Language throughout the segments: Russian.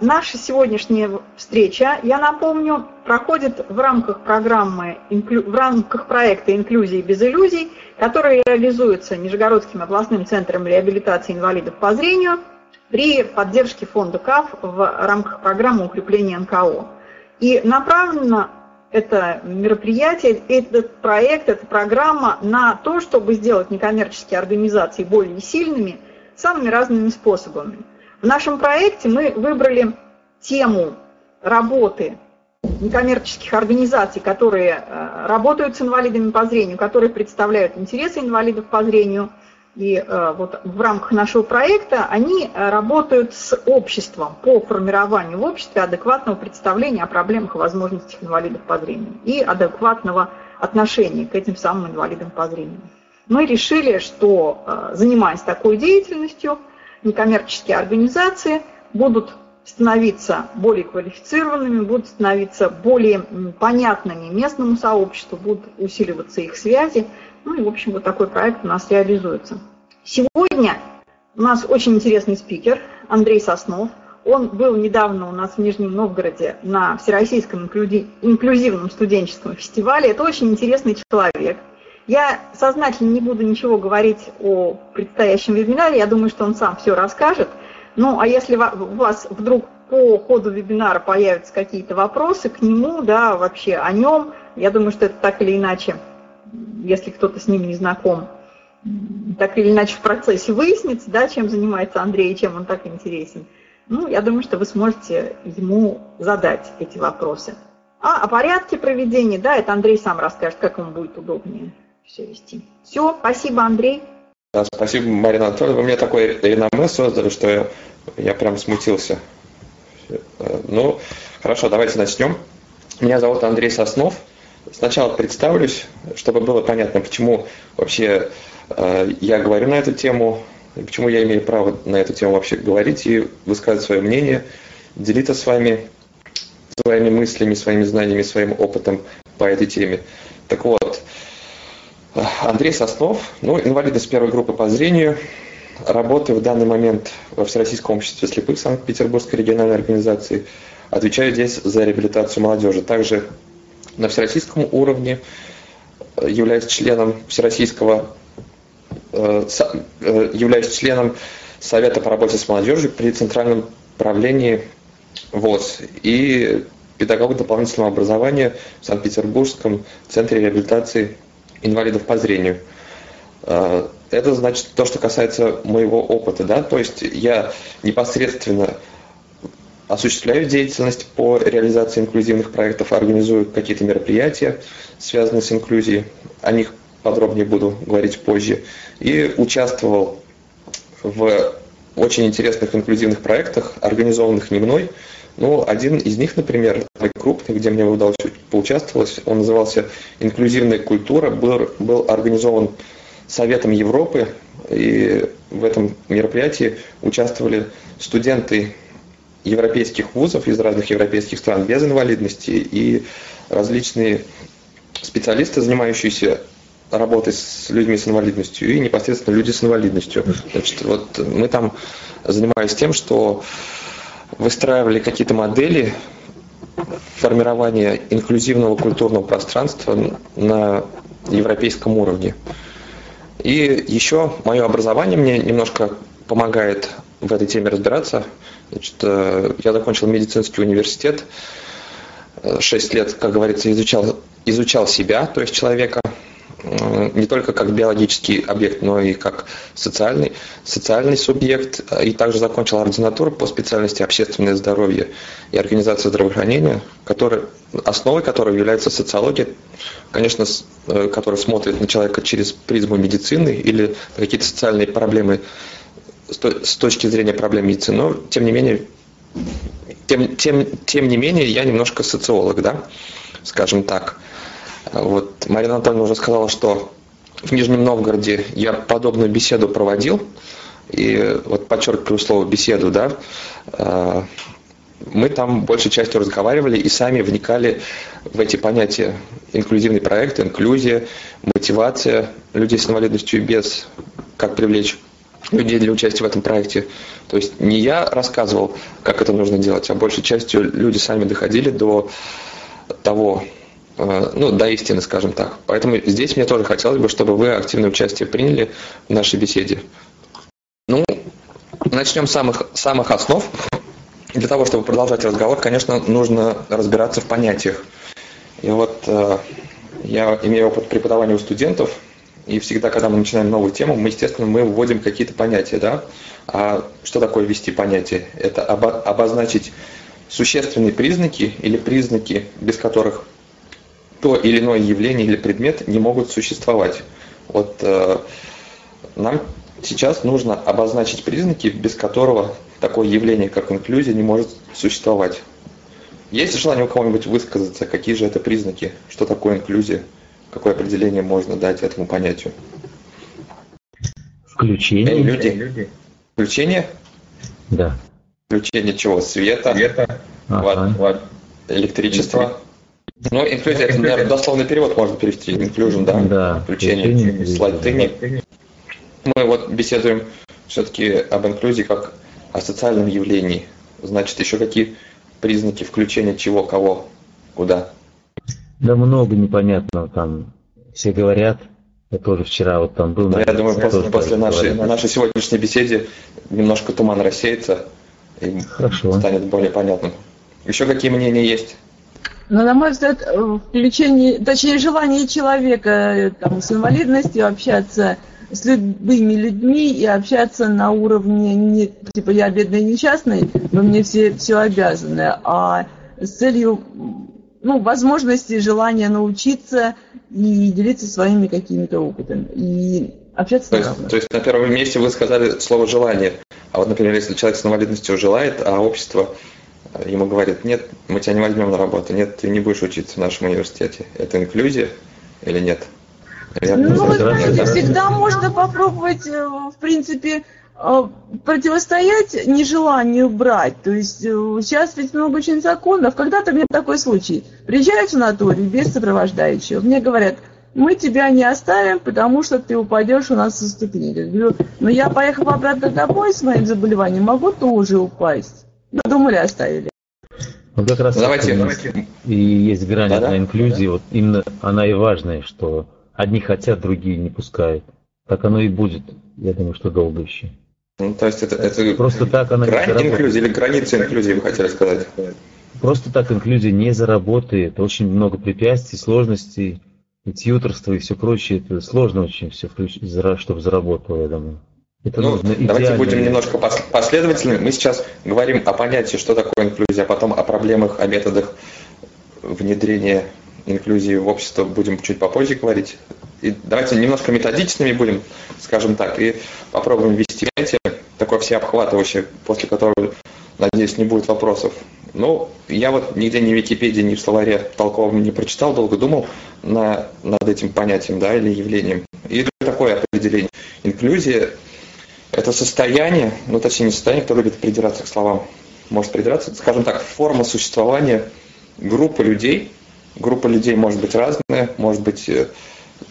Наша сегодняшняя встреча, я напомню, проходит в рамках программы, в рамках проекта «Инклюзии без иллюзий», который реализуется Нижегородским областным центром реабилитации инвалидов по зрению при поддержке фонда КАФ в рамках программы укрепления НКО. И направлено это мероприятие, этот проект, эта программа на то, чтобы сделать некоммерческие организации более сильными самыми разными способами – в нашем проекте мы выбрали тему работы некоммерческих организаций, которые э, работают с инвалидами по зрению, которые представляют интересы инвалидов по зрению. И э, вот в рамках нашего проекта они э, работают с обществом по формированию в обществе адекватного представления о проблемах и возможностях инвалидов по зрению и адекватного отношения к этим самым инвалидам по зрению. Мы решили, что занимаясь такой деятельностью, некоммерческие организации будут становиться более квалифицированными, будут становиться более понятными местному сообществу, будут усиливаться их связи. Ну и, в общем, вот такой проект у нас реализуется. Сегодня у нас очень интересный спикер Андрей Соснов. Он был недавно у нас в Нижнем Новгороде на Всероссийском инклюзивном студенческом фестивале. Это очень интересный человек – я сознательно не буду ничего говорить о предстоящем вебинаре, я думаю, что он сам все расскажет. Ну, а если у вас вдруг по ходу вебинара появятся какие-то вопросы к нему, да, вообще о нем, я думаю, что это так или иначе, если кто-то с ним не знаком, так или иначе в процессе выяснится, да, чем занимается Андрей и чем он так интересен. Ну, я думаю, что вы сможете ему задать эти вопросы. А о порядке проведения, да, это Андрей сам расскажет, как ему будет удобнее все вести. Все, спасибо, Андрей. Да, спасибо, Марина Анатольевна. Вы мне такой реноме создали, что я, я прям смутился. Ну, хорошо, давайте начнем. Меня зовут Андрей Соснов. Сначала представлюсь, чтобы было понятно, почему вообще э, я говорю на эту тему, почему я имею право на эту тему вообще говорить и высказывать свое мнение, делиться с вами своими мыслями, своими знаниями, своим опытом по этой теме. Так вот, Андрей Соснов, ну, инвалид с первой группы по зрению, работаю в данный момент во Всероссийском обществе слепых Санкт-Петербургской региональной организации, отвечаю здесь за реабилитацию молодежи. Также на всероссийском уровне э, являюсь членом Всероссийского, э, э, являюсь членом Совета по работе с молодежью при Центральном правлении ВОЗ и педагог дополнительного образования в Санкт-Петербургском центре реабилитации инвалидов по зрению. А, это значит то, что касается моего опыта, да, то есть я непосредственно осуществляю деятельность по реализации инклюзивных проектов, организую какие-то мероприятия, связанные с инклюзией, о них подробнее буду говорить позже, и участвовал в очень интересных инклюзивных проектах, организованных не мной, ну, один из них, например, крупный, где мне удалось поучаствовать, он назывался «Инклюзивная культура», был, был организован Советом Европы, и в этом мероприятии участвовали студенты европейских вузов из разных европейских стран без инвалидности и различные специалисты, занимающиеся работой с людьми с инвалидностью и непосредственно люди с инвалидностью. Значит, вот мы там занимались тем, что выстраивали какие-то модели формирования инклюзивного культурного пространства на европейском уровне. И еще мое образование мне немножко помогает в этой теме разбираться. Значит, э, я закончил медицинский университет, шесть лет, как говорится, изучал, изучал себя, то есть человека, не только как биологический объект, но и как социальный, социальный субъект. И также закончил ординатуру по специальности общественное здоровье и организация здравоохранения, который, основой которой является социология, конечно, э, которая смотрит на человека через призму медицины или какие-то социальные проблемы с точки зрения проблем медицины. Но, тем не менее, тем, тем, тем не менее, я немножко социолог, да, скажем так. Вот Марина Анатольевна уже сказала, что в Нижнем Новгороде я подобную беседу проводил, и вот подчеркиваю слово беседу, да, э, мы там большей частью разговаривали и сами вникали в эти понятия инклюзивный проект, инклюзия, мотивация людей с инвалидностью без, как привлечь людей для участия в этом проекте. То есть не я рассказывал, как это нужно делать, а большей частью люди сами доходили до того, ну, до истины, скажем так. Поэтому здесь мне тоже хотелось бы, чтобы вы активное участие приняли в нашей беседе. Ну, начнем с самых, самых основ. Для того, чтобы продолжать разговор, конечно, нужно разбираться в понятиях. И вот э, я имею опыт преподавания у студентов, и всегда, когда мы начинаем новую тему, мы, естественно, мы вводим какие-то понятия, да? А что такое ввести понятие? Это обо- обозначить существенные признаки или признаки, без которых то или иное явление или предмет не могут существовать. Вот э, нам сейчас нужно обозначить признаки, без которого такое явление, как инклюзия, не может существовать. Есть желание у кого-нибудь высказаться, какие же это признаки, что такое инклюзия? Какое определение можно дать этому понятию? Включение. Эй, люди. Включение? Да. Включение чего? Света? Света. Ага. Вот, Электричество? Ну, инклюзия, это, наверное, дословный перевод можно перевести. Inclusion, да? Да. Включение. Слайд Мы вот беседуем все-таки об инклюзии как о социальном явлении. Значит, еще какие признаки включения чего, кого, куда? Да много непонятного там. Все говорят, я тоже вчера вот там был. Да, я думаю, после, после нашей, нашей сегодняшней беседы немножко туман рассеется и Хорошо. станет более понятным. Еще какие мнения есть? Ну, на мой взгляд, включение, точнее, желание человека э, там, с инвалидностью общаться с любыми людьми и общаться на уровне, не, типа, я бедный несчастный, но мне все, все обязаны, а с целью ну, возможности, желания научиться и делиться своими какими-то опытами. И общаться то есть, то есть на первом месте вы сказали слово «желание». А вот, например, если человек с инвалидностью желает, а общество ему говорит, нет, мы тебя не возьмем на работу, нет, ты не будешь учиться в нашем университете. Это инклюзия или нет? Я ну, вы знаете, всегда можно попробовать, э, в принципе, э, противостоять нежеланию брать. То есть э, сейчас ведь много очень законов. Когда-то меня такой случай. Приезжаю в санаторий без сопровождающего. Мне говорят, мы тебя не оставим, потому что ты упадешь у нас со ступени. Я говорю, но я поехав обратно домой с моим заболеванием, могу тоже упасть. Думали, оставили. Вот как раз давайте, давайте. и есть грань да, на инклюзии, да? вот именно она и важная, что Одни хотят, другие не пускают. Так оно и будет, я думаю, что долго еще. Ну, то есть это, это Просто так она грань не инклюзии или граница инклюзии, вы хотели сказать? Просто так инклюзия не заработает. Очень много препятствий, сложностей, и тьюторство и все прочее. Это сложно очень все, чтобы заработало, я думаю. Это ну, нужно давайте будем немножко последовательными. Мы сейчас говорим о понятии, что такое инклюзия, а потом о проблемах, о методах внедрения инклюзии в общество будем чуть попозже говорить. И давайте немножко методичными будем, скажем так, и попробуем ввести понятие такое всеобхватывающее, после которого, надеюсь, не будет вопросов. Ну, я вот нигде ни в Википедии, ни в словаре толковом не прочитал, долго думал на, над этим понятием, да, или явлением. И такое определение. Инклюзия – это состояние, ну, точнее, не состояние, кто любит придираться к словам, может придираться, скажем так, форма существования группы людей – Группа людей может быть разная, может быть э,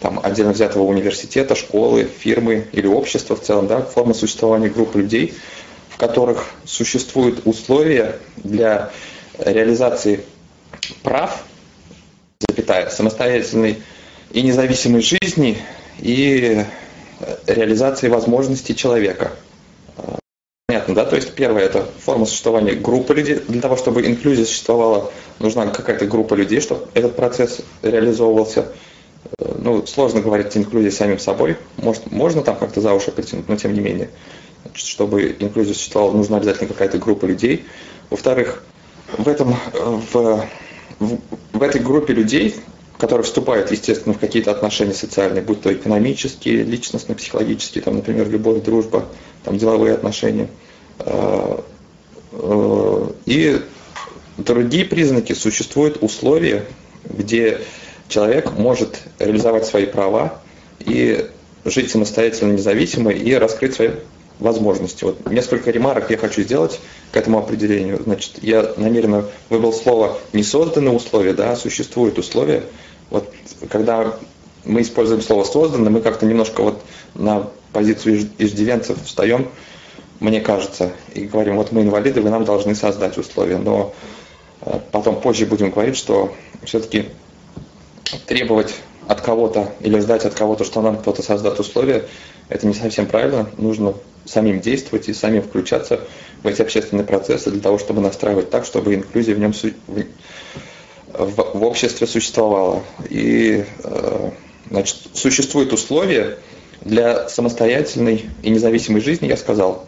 там, отдельно взятого университета, школы, фирмы или общества в целом, да, форма существования группы людей, в которых существуют условия для реализации прав, запятая, самостоятельной и независимой жизни и реализации возможностей человека. Понятно, да? То есть первое – это форма существования группы людей. Для того, чтобы инклюзия существовала, нужна какая-то группа людей, чтобы этот процесс реализовывался. Э, ну, сложно говорить инклюзия самим собой. Может, можно там как-то за уши притянуть, но тем не менее. Значит, чтобы инклюзия существовала, нужна обязательно какая-то группа людей. Во-вторых, в, этом, в, в, в этой группе людей, которые вступают, естественно, в какие-то отношения социальные, будь то экономические, личностно, психологические, там, например, любовь, дружба, там, деловые отношения. Э, э, и другие признаки, существуют условия, где человек может реализовать свои права и жить самостоятельно, независимо и раскрыть свои возможности. Вот несколько ремарок я хочу сделать к этому определению. Значит, я намеренно выбрал слово не созданы условия, да, существуют условия. Вот когда мы используем слово созданы, мы как-то немножко вот на позицию иждивенцев встаем, мне кажется, и говорим, вот мы инвалиды, вы нам должны создать условия. Но э, потом позже будем говорить, что все-таки требовать от кого-то или ждать от кого-то, что нам кто-то создаст условия, это не совсем правильно. Нужно самим действовать и самим включаться в эти общественные процессы для того, чтобы настраивать так, чтобы инклюзия в нем в, в обществе существовала. И э, значит, существуют условия для самостоятельной и независимой жизни, я сказал.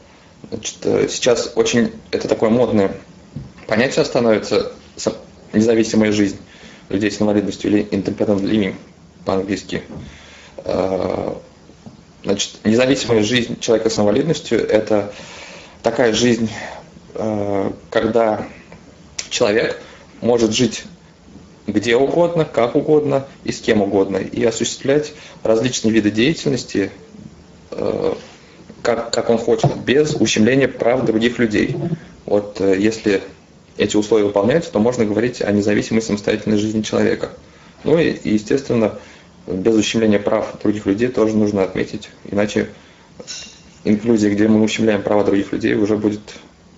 Значит, э, сейчас очень это такое модное понятие становится независимая жизнь людей с инвалидностью или independent living по-английски. Э, значит, независимая жизнь человека с инвалидностью – это такая жизнь, когда человек может жить где угодно, как угодно и с кем угодно, и осуществлять различные виды деятельности, э, как, как он хочет, без ущемления прав других людей. Вот если эти условия выполняются, то можно говорить о независимой самостоятельной жизни человека. Ну и, естественно, без ущемления прав других людей тоже нужно отметить, иначе инклюзия, где мы ущемляем права других людей, уже будет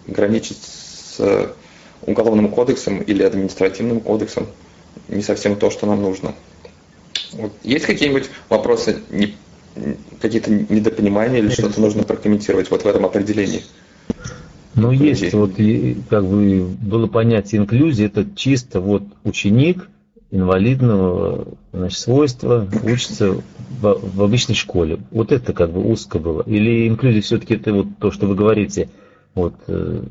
граничить с уголовным кодексом или административным кодексом, не совсем то, что нам нужно. Вот. Есть какие-нибудь вопросы, не, какие-то недопонимания или что-то нужно прокомментировать вот в этом определении? Ну, есть, вот как бы было понятие инклюзии, это чисто вот ученик инвалидного значит, свойства учится в, в обычной школе. Вот это как бы узко было. Или инклюзия все-таки это вот то, что вы говорите, вот э,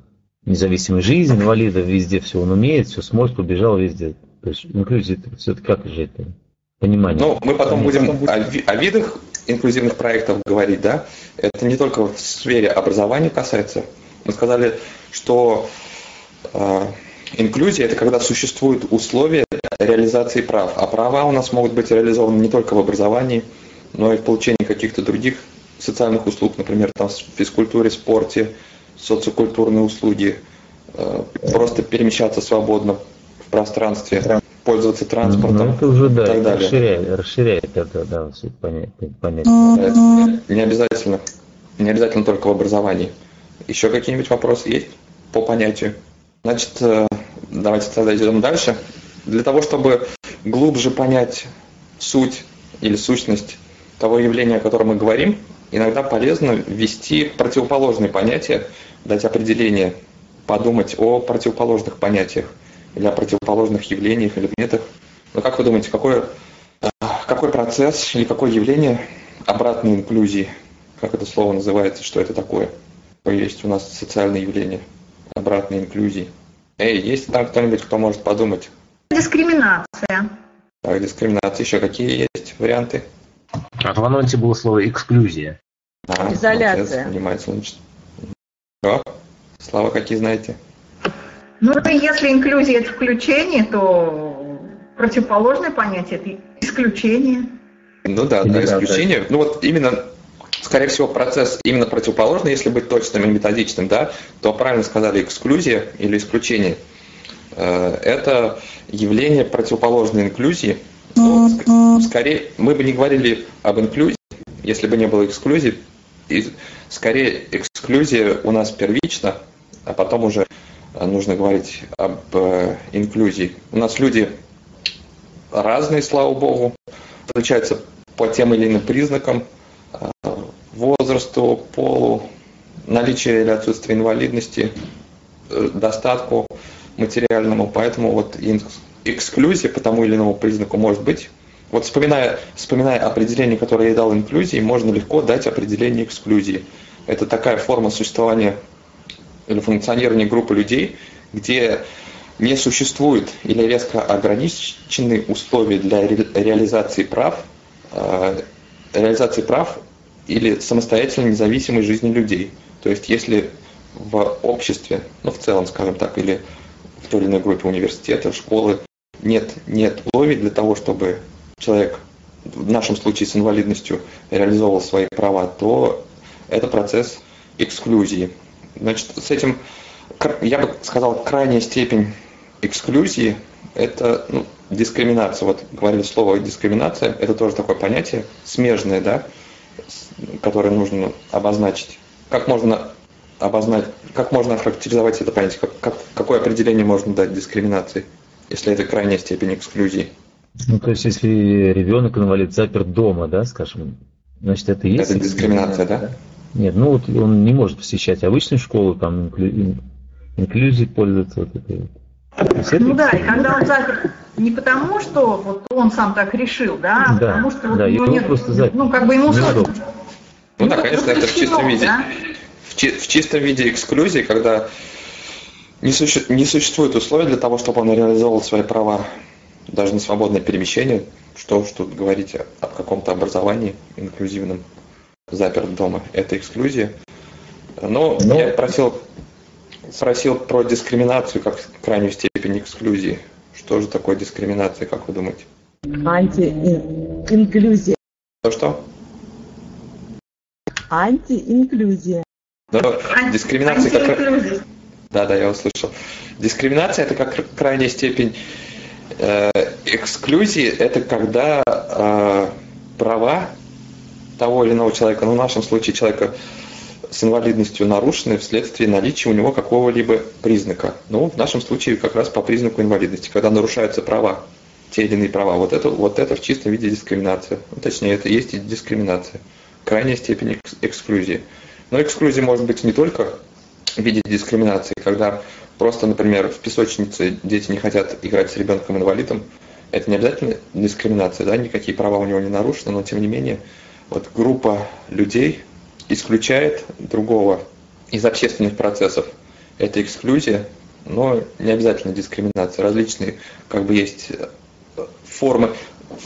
независимая жизнь инвалида, везде все он умеет, все сможет, побежал везде. То есть инклюзия это все-таки как же это понимание? Ну, мы потом будем о, о видах инклюзивных проектов говорить, да? Это не только в сфере образования касается, мы сказали, что э, инклюзия – это когда существуют условия реализации прав. А права у нас могут быть реализованы не только в образовании, но и в получении каких-то других социальных услуг, например, там, в физкультуре, спорте, социокультурные услуги, э, просто перемещаться свободно пространстве, пользоваться транспортом ну, это уже, да, и так далее. Расширяет, расширяет это, да, понятие. понятие. Не обязательно, не обязательно только в образовании. Еще какие-нибудь вопросы есть по понятию? Значит, э, давайте тогда идем дальше. Для того, чтобы глубже понять суть или сущность того явления, о котором мы говорим, иногда полезно ввести противоположные понятия, дать определение, подумать о противоположных понятиях или о противоположных явлениях или предметах. Но как вы думаете, какой, э, какой процесс или какое явление обратной инклюзии, как это слово называется, что это такое? есть у нас социальное явление обратной инклюзии. Эй, есть там кто-нибудь, кто может подумать? Дискриминация. Так, дискриминация. Еще какие есть варианты? А в анонсе было слово эксклюзия. А, Изоляция. Занимается, значит. О, слова какие знаете? Ну, если инклюзия это включение, то противоположное понятие это исключение. Ну да, да, исключение. Ну вот именно скорее всего, процесс именно противоположный, если быть точным и методичным, да, то правильно сказали эксклюзия или исключение. Э, это явление противоположной инклюзии. Но скорее, мы бы не говорили об инклюзии, если бы не было эксклюзии. И скорее, эксклюзия у нас первична, а потом уже нужно говорить об э, инклюзии. У нас люди разные, слава богу, отличаются по тем или иным признакам, возрасту, полу, наличию или отсутствию инвалидности, э, достатку материальному. Поэтому вот эксклюзия по тому или иному признаку может быть. Вот вспоминая, вспоминая определение, которое я дал инклюзии, можно легко дать определение эксклюзии. Это такая форма существования или функционирования группы людей, где не существует или резко ограничены условия для реализации прав, э, реализации прав или самостоятельной независимой жизни людей. То есть если в обществе, ну в целом, скажем так, или в той или иной группе университета, школы, нет, нет условий для того, чтобы человек, в нашем случае с инвалидностью, реализовывал свои права, то это процесс эксклюзии. Значит, с этим, я бы сказал, крайняя степень эксклюзии – это ну, дискриминация. Вот говорили слово дискриминация, это тоже такое понятие, смежное, да, которые нужно обозначить? Как можно обозначить, как можно охарактеризовать это понятие? Как, как, какое определение можно дать дискриминации, если это крайняя степень эксклюзии? Ну, то есть, если ребенок инвалид заперт дома, да, скажем, значит, это и есть... Это дискриминация, да? Нет, ну вот он не может посещать обычную школу, там инклюзией пользоваться. Вот этой. Ну да, и когда он заперт не потому, что вот он сам так решил, да, а да потому что вот да, у него нет, просто запер. ну как бы ему сложно. Ну да, конечно, это в чистом виде. Да? В, чи- в чистом виде эксклюзии, когда не, суще- не существует условий для того, чтобы он реализовал свои права даже на свободное перемещение, что уж тут говорить о каком-то образовании инклюзивном, заперт дома, это эксклюзия. Но, Но... я просил, спросил про дискриминацию как крайнюю степень эксклюзии. Что же такое дискриминация, как вы думаете? Антиинклюзия. Что что? Антиинклюзия. Но дискриминация как... Да, да, я услышал. Дискриминация это как крайняя степень Э, эксклюзии – это когда э, права того или иного человека, ну в нашем случае человека с инвалидностью нарушены вследствие наличия у него какого-либо признака. Ну, в нашем случае как раз по признаку инвалидности, когда нарушаются права, те или иные права. Вот это, вот это в чистом виде дискриминация. Ну, точнее, это есть и дискриминация. Крайняя степень эксклюзии. Но эксклюзия может быть не только в виде дискриминации, когда Просто, например, в песочнице дети не хотят играть с ребенком-инвалидом. Это не обязательно дискриминация, да, никакие права у него не нарушены, но тем не менее, вот группа людей исключает другого из общественных процессов. Это эксклюзия, но не обязательно дискриминация. Различные, как бы есть формы,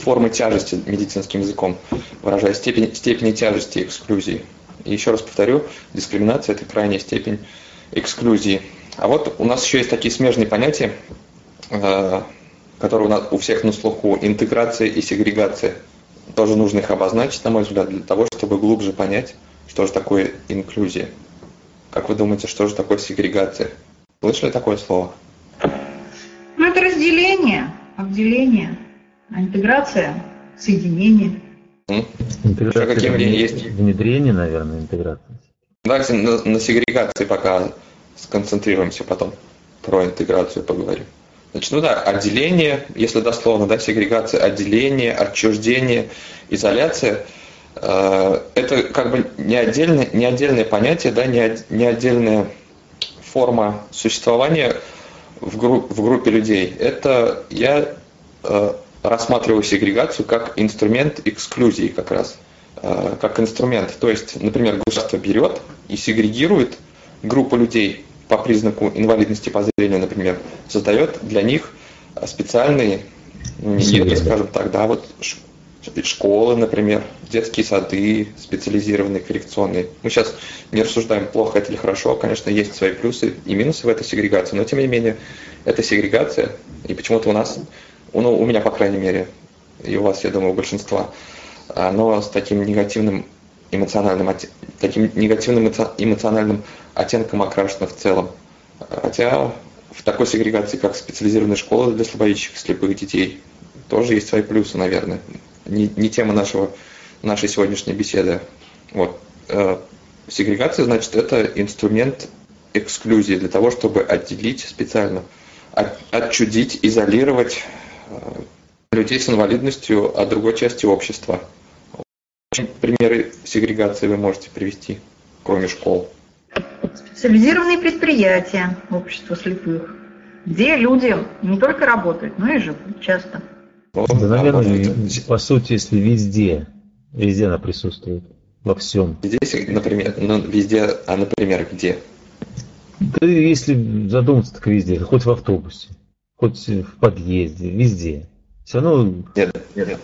формы тяжести медицинским языком, выражая степень, степени тяжести эксклюзии. И еще раз повторю, дискриминация – это крайняя степень эксклюзии. А вот у нас еще есть такие смежные понятия, э, которые у, нас, у всех на слуху, интеграция и сегрегация. Тоже нужно их обозначить, на мой взгляд, для того, чтобы глубже понять, что же такое инклюзия. Как вы думаете, что же такое сегрегация? Слышали такое слово? Ну, это разделение, обделение, а интеграция, соединение. Интеграция, какие есть? Внедрение, наверное, интеграция. Давайте на, на сегрегации пока сконцентрируемся потом про интеграцию поговорим. Значит, ну да, отделение, если дословно, да, сегрегация, отделение, отчуждение, изоляция, э, это как бы не отдельное, не отдельное понятие, да, не, не отдельная форма существования в, групп, в группе людей. Это я э, рассматриваю сегрегацию как инструмент эксклюзии как раз, э, как инструмент. То есть, например, государство берет и сегрегирует группу людей по признаку инвалидности по зрению, например, создает для них специальные, ну, не это, скажем так, да, вот школы, например, детские сады, специализированные, коррекционные. Мы сейчас не рассуждаем, плохо это или хорошо, конечно, есть свои плюсы и минусы в этой сегрегации, но тем не менее, это сегрегация, и почему-то у нас, ну, у меня, по крайней мере, и у вас, я думаю, у большинства, оно с таким негативным эмоциональным, таким негативным эмоциональным оттенком окрашено в целом. Хотя в такой сегрегации, как специализированная школа для слабовидящих слепых детей, тоже есть свои плюсы, наверное. Не, не тема нашего, нашей сегодняшней беседы. Вот. Э, сегрегация, значит, это инструмент эксклюзии для того, чтобы отделить специально, от, отчудить, изолировать э, людей с инвалидностью от другой части общества. Примеры сегрегации вы можете привести, кроме школ? Специализированные предприятия общества слепых, где люди не только работают, но и живут часто. да, наверное, по сути, если везде, везде она присутствует, во всем. Здесь, например, ну, везде, а, например, где? Да если задуматься, так везде, хоть в автобусе, хоть в подъезде, везде. Все равно... Нет, нет.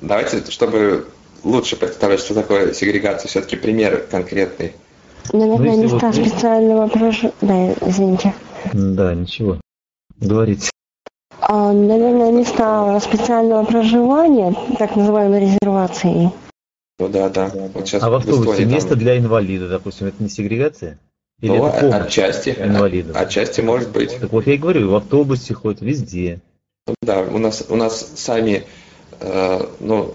Давайте, чтобы лучше представлять, что такое сегрегация, все-таки пример конкретный. Наверное, ну, места вот... специального проживания... Да, извините. Да, ничего. Говорите. А, наверное, места специального проживания, так называемой резервации. Ну да, да. Вот сейчас а в автобусе место там... для инвалида, допустим, это не сегрегация? Или ну, это отчасти, инвалидов? Отчасти может быть. Так вот я и говорю, в автобусе хоть везде. Ну, да, у нас, у нас сами, э, ну,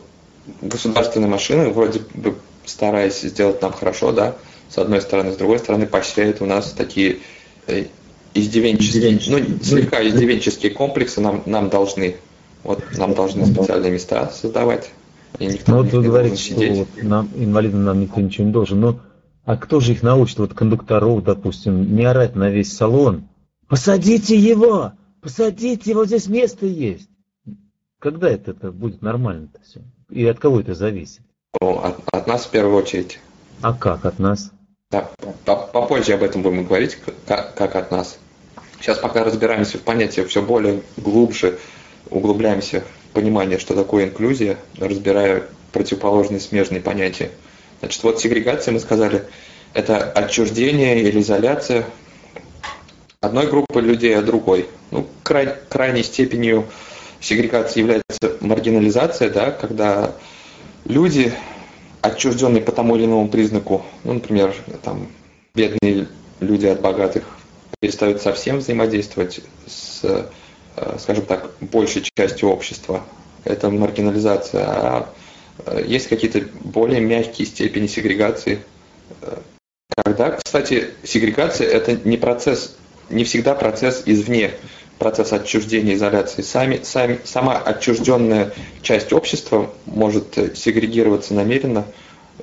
государственные машины вроде бы стараясь сделать нам хорошо, да, с одной стороны, с другой стороны, поощряет у нас такие э, издевенческие, ну, слегка издевенческие комплексы нам, нам должны. Вот нам должны специальные места создавать. И никто ну, вот вы говорите, что вот, нам, инвалидам нам никто ничего не должен. Но а кто же их научит, вот кондукторов, допустим, не орать на весь салон? Посадите его! Посадите его, здесь место есть. Когда это, это будет нормально-то все? И от кого это зависит? Ну, от, от нас в первую очередь. А как от нас? Да, попозже об этом будем говорить, как, от нас. Сейчас пока разбираемся в понятии все более глубже, углубляемся в понимание, что такое инклюзия, разбирая противоположные смежные понятия. Значит, вот сегрегация, мы сказали, это отчуждение или изоляция одной группы людей от другой. Ну, край, крайней степенью сегрегации является маргинализация, да, когда люди, отчужденные по тому или иному признаку, ну, например, там, бедные люди от богатых, перестают совсем взаимодействовать с, э, скажем так, большей частью общества. Это маргинализация. А э, есть какие-то более мягкие степени сегрегации. Э, когда, кстати, сегрегация – это не процесс, не всегда процесс извне, процесс отчуждения, изоляции. Сами, сами, сама отчужденная часть общества может сегрегироваться намеренно,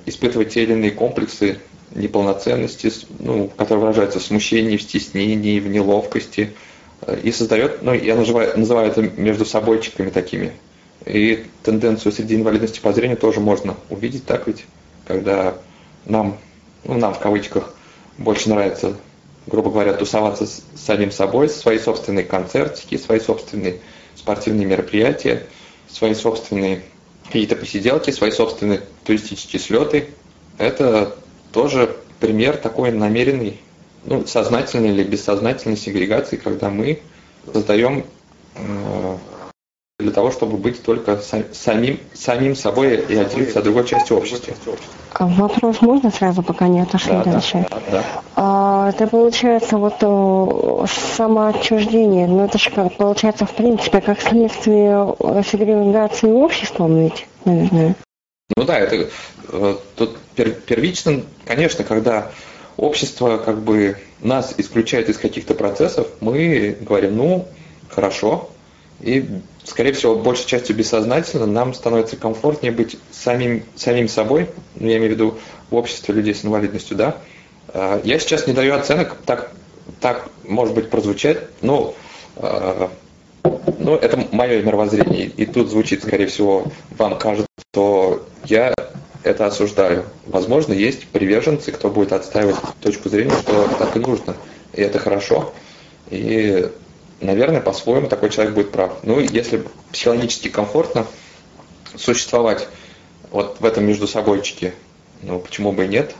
испытывать те или иные комплексы неполноценности, ну, которые выражаются в смущении, в стеснении, в неловкости, э, и создает, ну, я называю, называю это между собойчиками такими. И тенденцию среди инвалидности по зрению тоже можно увидеть, так ведь, когда нам, ну, нам в кавычках, больше нравится, грубо говоря, тусоваться с самим собой, свои собственные концертики, свои собственные спортивные мероприятия, свои собственные какие-то посиделки, свои собственные туристические слеты. Это тоже пример такой намеренной, ну, сознательной или бессознательной сегрегации, когда мы создаем э, для того, чтобы быть только самим, самим собой и отделиться от другой части общества. А вопрос можно сразу, пока не отошли да, дальше? Да, да. А, это получается вот о, самоотчуждение, но это же как получается в принципе как следствие сегрегации обществом ведь, наверное. Ну да, это э, тут первично, конечно, когда общество как бы нас исключает из каких-то процессов, мы говорим, ну, хорошо, и, скорее всего, большей частью бессознательно нам становится комфортнее быть самим, самим собой, ну, я имею в виду в обществе людей с инвалидностью, да. А, я сейчас не даю оценок, так, так может быть, прозвучать, но а, ну, это мое мировоззрение, и тут звучит, скорее всего, вам кажется, что я это осуждаю. Возможно, есть приверженцы, кто будет отстаивать точку зрения, что так и нужно. И это хорошо. И, наверное, по-своему такой человек будет прав. Ну, если психологически комфортно существовать вот в этом между собойчике, ну, почему бы и нет,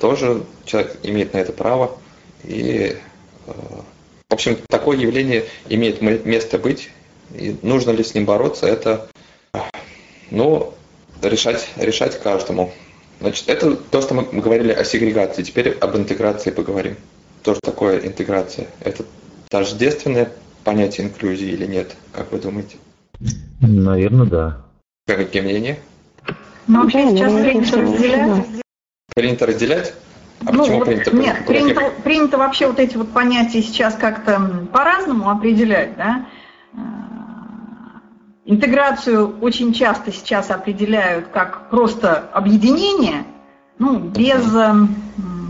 тоже человек имеет на это право. И, э, в общем, такое явление имеет место быть. И нужно ли с ним бороться, это, ну, решать, решать каждому. Значит, это то, что мы говорили о сегрегации. Теперь об интеграции поговорим. То, что такое интеграция. Это тождественное понятие инклюзии или нет? Как вы думаете? Наверное, да. Какие мнения? Ну, вообще сейчас принято разделять. Принято разделять? А ну, почему вот, принято? Нет, принято, принято вообще вот эти вот понятия сейчас как-то по-разному определять, да? Интеграцию очень часто сейчас определяют как просто объединение, ну, без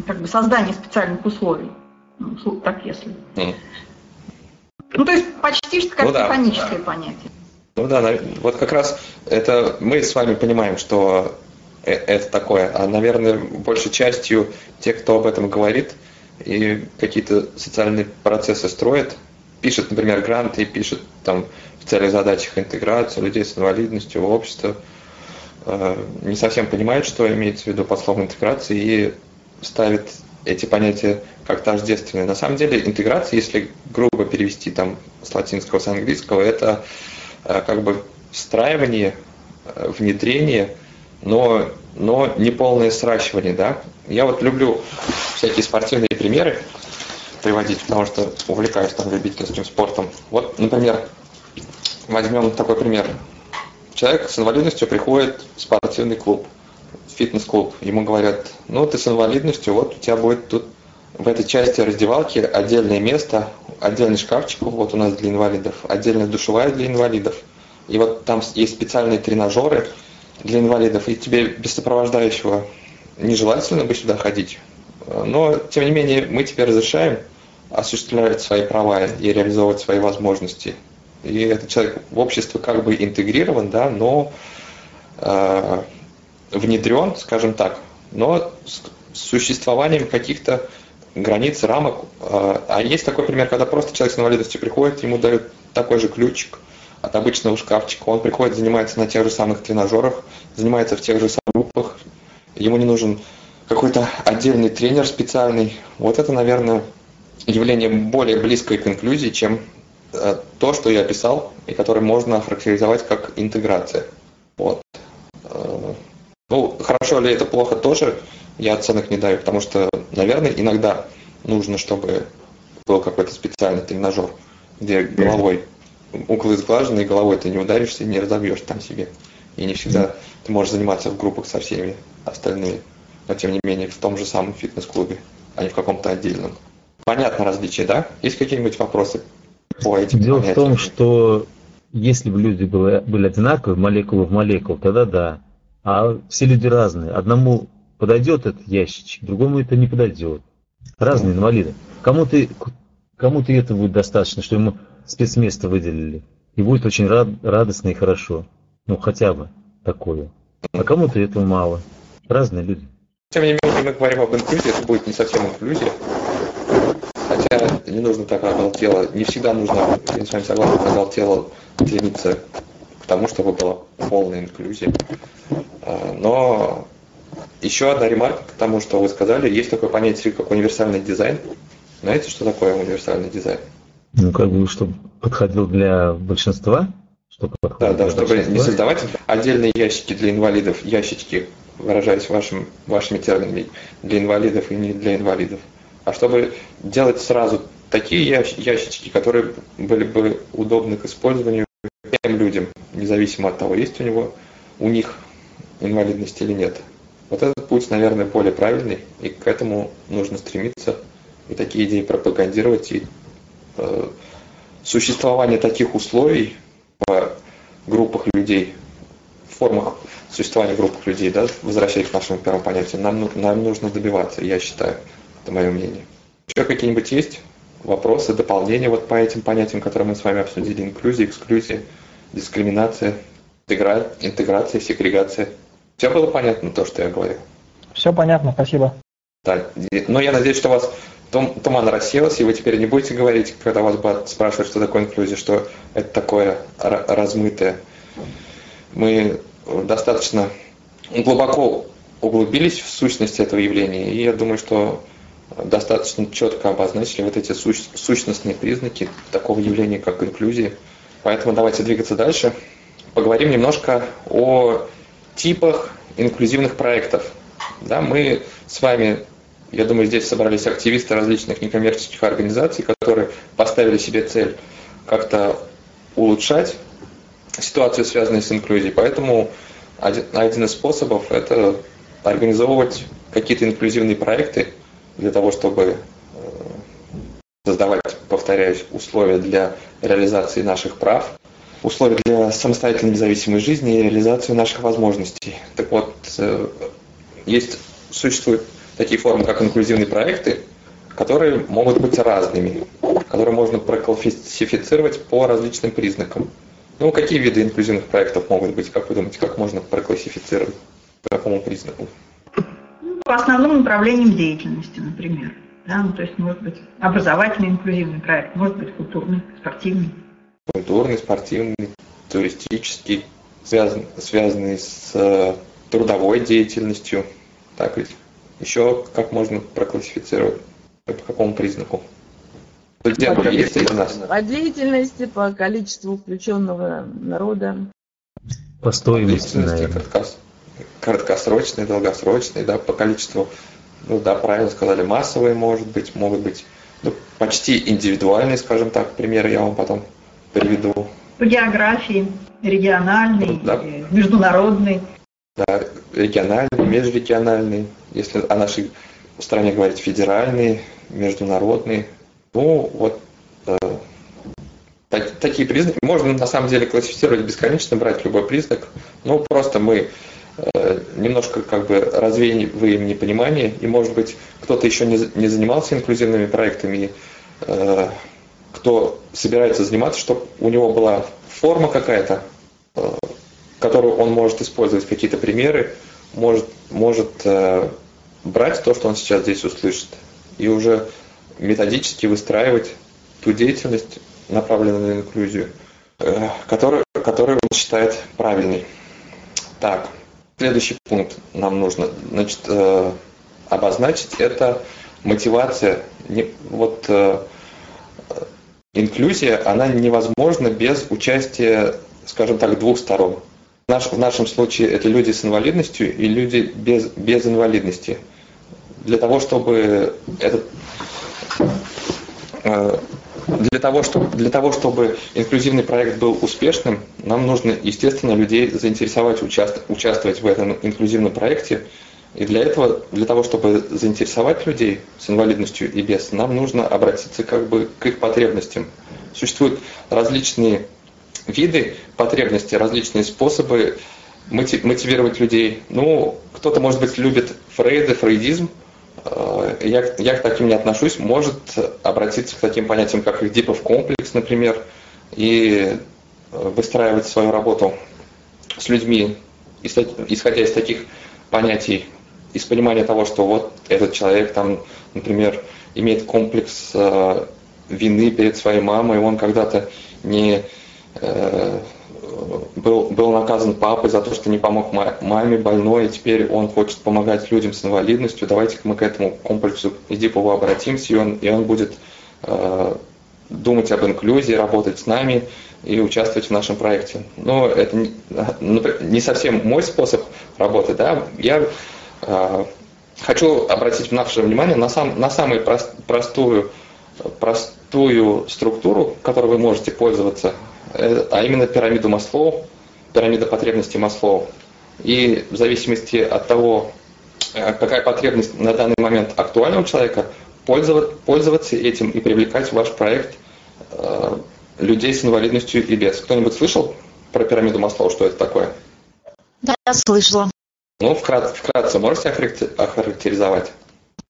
как бы, создания специальных условий. Ну, так если. Ну, то есть почти что как ну, механическое да. понятие. Ну да, вот как раз это мы с вами понимаем, что э, это такое, а, наверное, большей частью те, кто об этом говорит и какие-то социальные процессы строят, пишет, например, гранты, пишет там целях задачах интеграции людей с инвалидностью в общество, э, не совсем понимает, что имеется в виду под словом интеграции и ставит эти понятия как тождественные. На самом деле интеграция, если грубо перевести там с латинского, с английского, это э, как бы встраивание, э, внедрение, но, но не полное сращивание. Да? Я вот люблю всякие спортивные примеры приводить, потому что увлекаюсь там любительским спортом. Вот, например, Возьмем такой пример. Человек с инвалидностью приходит в спортивный клуб. Фитнес-клуб, ему говорят, ну ты с инвалидностью, вот у тебя будет тут в этой части раздевалки отдельное место, отдельный шкафчик, вот у нас для инвалидов, отдельная душевая для инвалидов. И вот там есть специальные тренажеры для инвалидов, и тебе без сопровождающего нежелательно бы сюда ходить. Но, тем не менее, мы тебе разрешаем осуществлять свои права и реализовывать свои возможности. И этот человек в общество как бы интегрирован, да, но э, внедрен, скажем так, но с существованием каких-то границ, рамок. Э, а есть такой пример, когда просто человек с инвалидностью приходит, ему дают такой же ключик от обычного шкафчика, он приходит, занимается на тех же самых тренажерах, занимается в тех же самых группах, ему не нужен какой-то отдельный тренер специальный. Вот это, наверное, явление более близкое к инклюзии, чем э, то, что я описал, и которое можно охарактеризовать как интеграция. Вот. Ну, хорошо ли это плохо тоже, я оценок не даю, потому что, наверное, иногда нужно, чтобы был какой-то специальный тренажер, где головой углы сглажены, и головой ты не ударишься и не разобьешь там себе. И не всегда ты можешь заниматься в группах со всеми остальными но тем не менее в том же самом фитнес-клубе, а не в каком-то отдельном. Понятно различие, да? Есть какие-нибудь вопросы по этим Дело понятиям? в том, что если бы люди были, были одинаковые, молекулы в молекулу, тогда да. А все люди разные. Одному подойдет этот ящичек, другому это не подойдет. Разные инвалиды. Кому-то кому-то этого будет достаточно, что ему спецместо выделили. И будет очень рад, радостно и хорошо. Ну, хотя бы такое. А кому-то этого мало. Разные люди. Тем не менее, мы говорим об инклюзии, это будет не совсем инклюзия. Хотя не нужно так оголтело, не всегда нужно, я с вами согласен, оголтело стремиться тому, чтобы была полная инклюзия. А, но еще одна ремарка к тому, что вы сказали, есть такое понятие, как универсальный дизайн. Знаете, что такое универсальный дизайн? Ну, как бы, чтобы подходил для большинства? Чтобы да, да, чтобы большинства. не создавать отдельные ящики для инвалидов, ящички выражаясь вашим, вашими терминами, для инвалидов и не для инвалидов, а чтобы делать сразу такие ящички, которые были бы удобны к использованию всем людям, независимо от того, есть у него у них инвалидность или нет. Вот этот путь, наверное, более правильный, и к этому нужно стремиться, и такие идеи пропагандировать, и э, существование таких условий в группах людей, в формах существования группы людей, да, возвращаясь к нашему первому понятию, нам, нам нужно добиваться, я считаю, это мое мнение. Еще какие-нибудь есть вопросы, дополнения вот по этим понятиям, которые мы с вами обсудили, инклюзия, эксклюзия, дискриминация, интегра... интеграция, сегрегация. Все было понятно, то, что я говорил? Все понятно, спасибо. Да, но я надеюсь, что у вас туман рассеялся, и вы теперь не будете говорить, когда вас будут спрашивать, что такое инклюзия, что это такое размытое. Мы достаточно глубоко углубились в сущность этого явления, и я думаю, что достаточно четко обозначили вот эти сущностные признаки такого явления, как инклюзия. Поэтому давайте двигаться дальше. Поговорим немножко о типах инклюзивных проектов. Да, мы с вами, я думаю, здесь собрались активисты различных некоммерческих организаций, которые поставили себе цель как-то улучшать ситуацию, связанную с инклюзией. Поэтому один, один из способов – это организовывать какие-то инклюзивные проекты для того, чтобы э, создавать, повторяюсь, условия для реализации наших прав, условия для самостоятельной независимой жизни и реализации наших возможностей. Так вот, э, есть, существуют такие формы, как инклюзивные проекты, которые могут быть разными, которые можно проклассифицировать по различным признакам. Ну, какие виды инклюзивных проектов могут быть? Как вы думаете, как можно проклассифицировать? По какому признаку? По основным направлениям деятельности, например. Да, ну, то есть, может быть, образовательный инклюзивный проект, может быть, культурный, спортивный. Культурный, спортивный, туристический, связан, связанный с э, трудовой деятельностью. Так ведь? Еще как можно проклассифицировать? По какому признаку? По, есть среди нас? По деятельности, по количеству включенного народа. По стоимости, наверное. Краткосрочные, долгосрочные, да, по количеству, ну да, правильно сказали, массовые, может быть, могут быть ну, почти индивидуальные, скажем так, примеры я вам потом приведу. По географии, региональный, да. международный. Да, региональный, межрегиональный, если о нашей стране говорить федеральный, международный. Ну, вот э, так, такие признаки. Можно на самом деле классифицировать бесконечно, брать любой признак. Ну, просто мы немножко как бы развеиваем непонимание, и, может быть, кто-то еще не, не занимался инклюзивными проектами, э, кто собирается заниматься, чтобы у него была форма какая-то, э, которую он может использовать, какие-то примеры, может, может э, брать то, что он сейчас здесь услышит, и уже методически выстраивать ту деятельность, направленную на инклюзию, э, которую, которую он считает правильной. Так, следующий пункт нам нужно значит, э, обозначить – это мотивация. Не, вот э, инклюзия, она невозможна без участия, скажем так, двух сторон. Наш, в нашем случае это люди с инвалидностью и люди без, без инвалидности. Для того, чтобы этот э, для того, чтобы, для того, чтобы инклюзивный проект был успешным, нам нужно, естественно, людей заинтересовать участ, участвовать в этом инклюзивном проекте. И для этого, для того, чтобы заинтересовать людей с инвалидностью и без, нам нужно обратиться как бы к их потребностям. Существуют различные виды потребностей, различные способы мотивировать людей. Ну, кто-то, может быть, любит Фрейда, фрейдизм. Э, я, я к таким не отношусь. Может обратиться к таким понятиям, как Эдипов комплекс, например, и э, выстраивать свою работу с людьми, исходя из таких понятий, из понимания того, что вот этот человек там, например, имеет комплекс э, вины перед своей мамой, он когда-то не был, был наказан папой за то, что не помог маме больной, и теперь он хочет помогать людям с инвалидностью. Давайте мы к этому комплексу Эдипову обратимся, и он, и он будет э, думать об инклюзии, работать с нами и участвовать в нашем проекте. Но это не, ну, не совсем мой способ работы. Да? Я э, хочу обратить наше внимание на, сам, на самую прост, простую, простую структуру, которой вы можете пользоваться Э, а именно пирамиду Маслоу, пирамида потребностей Маслоу. И в зависимости от того, э, какая потребность на данный момент актуальна у человека, пользоваться этим и привлекать в ваш проект э, людей с инвалидностью и без. Кто-нибудь слышал про пирамиду Маслоу, что это такое? Да, я слышала. Ну, вкратце, вкратце можете охарактеризовать?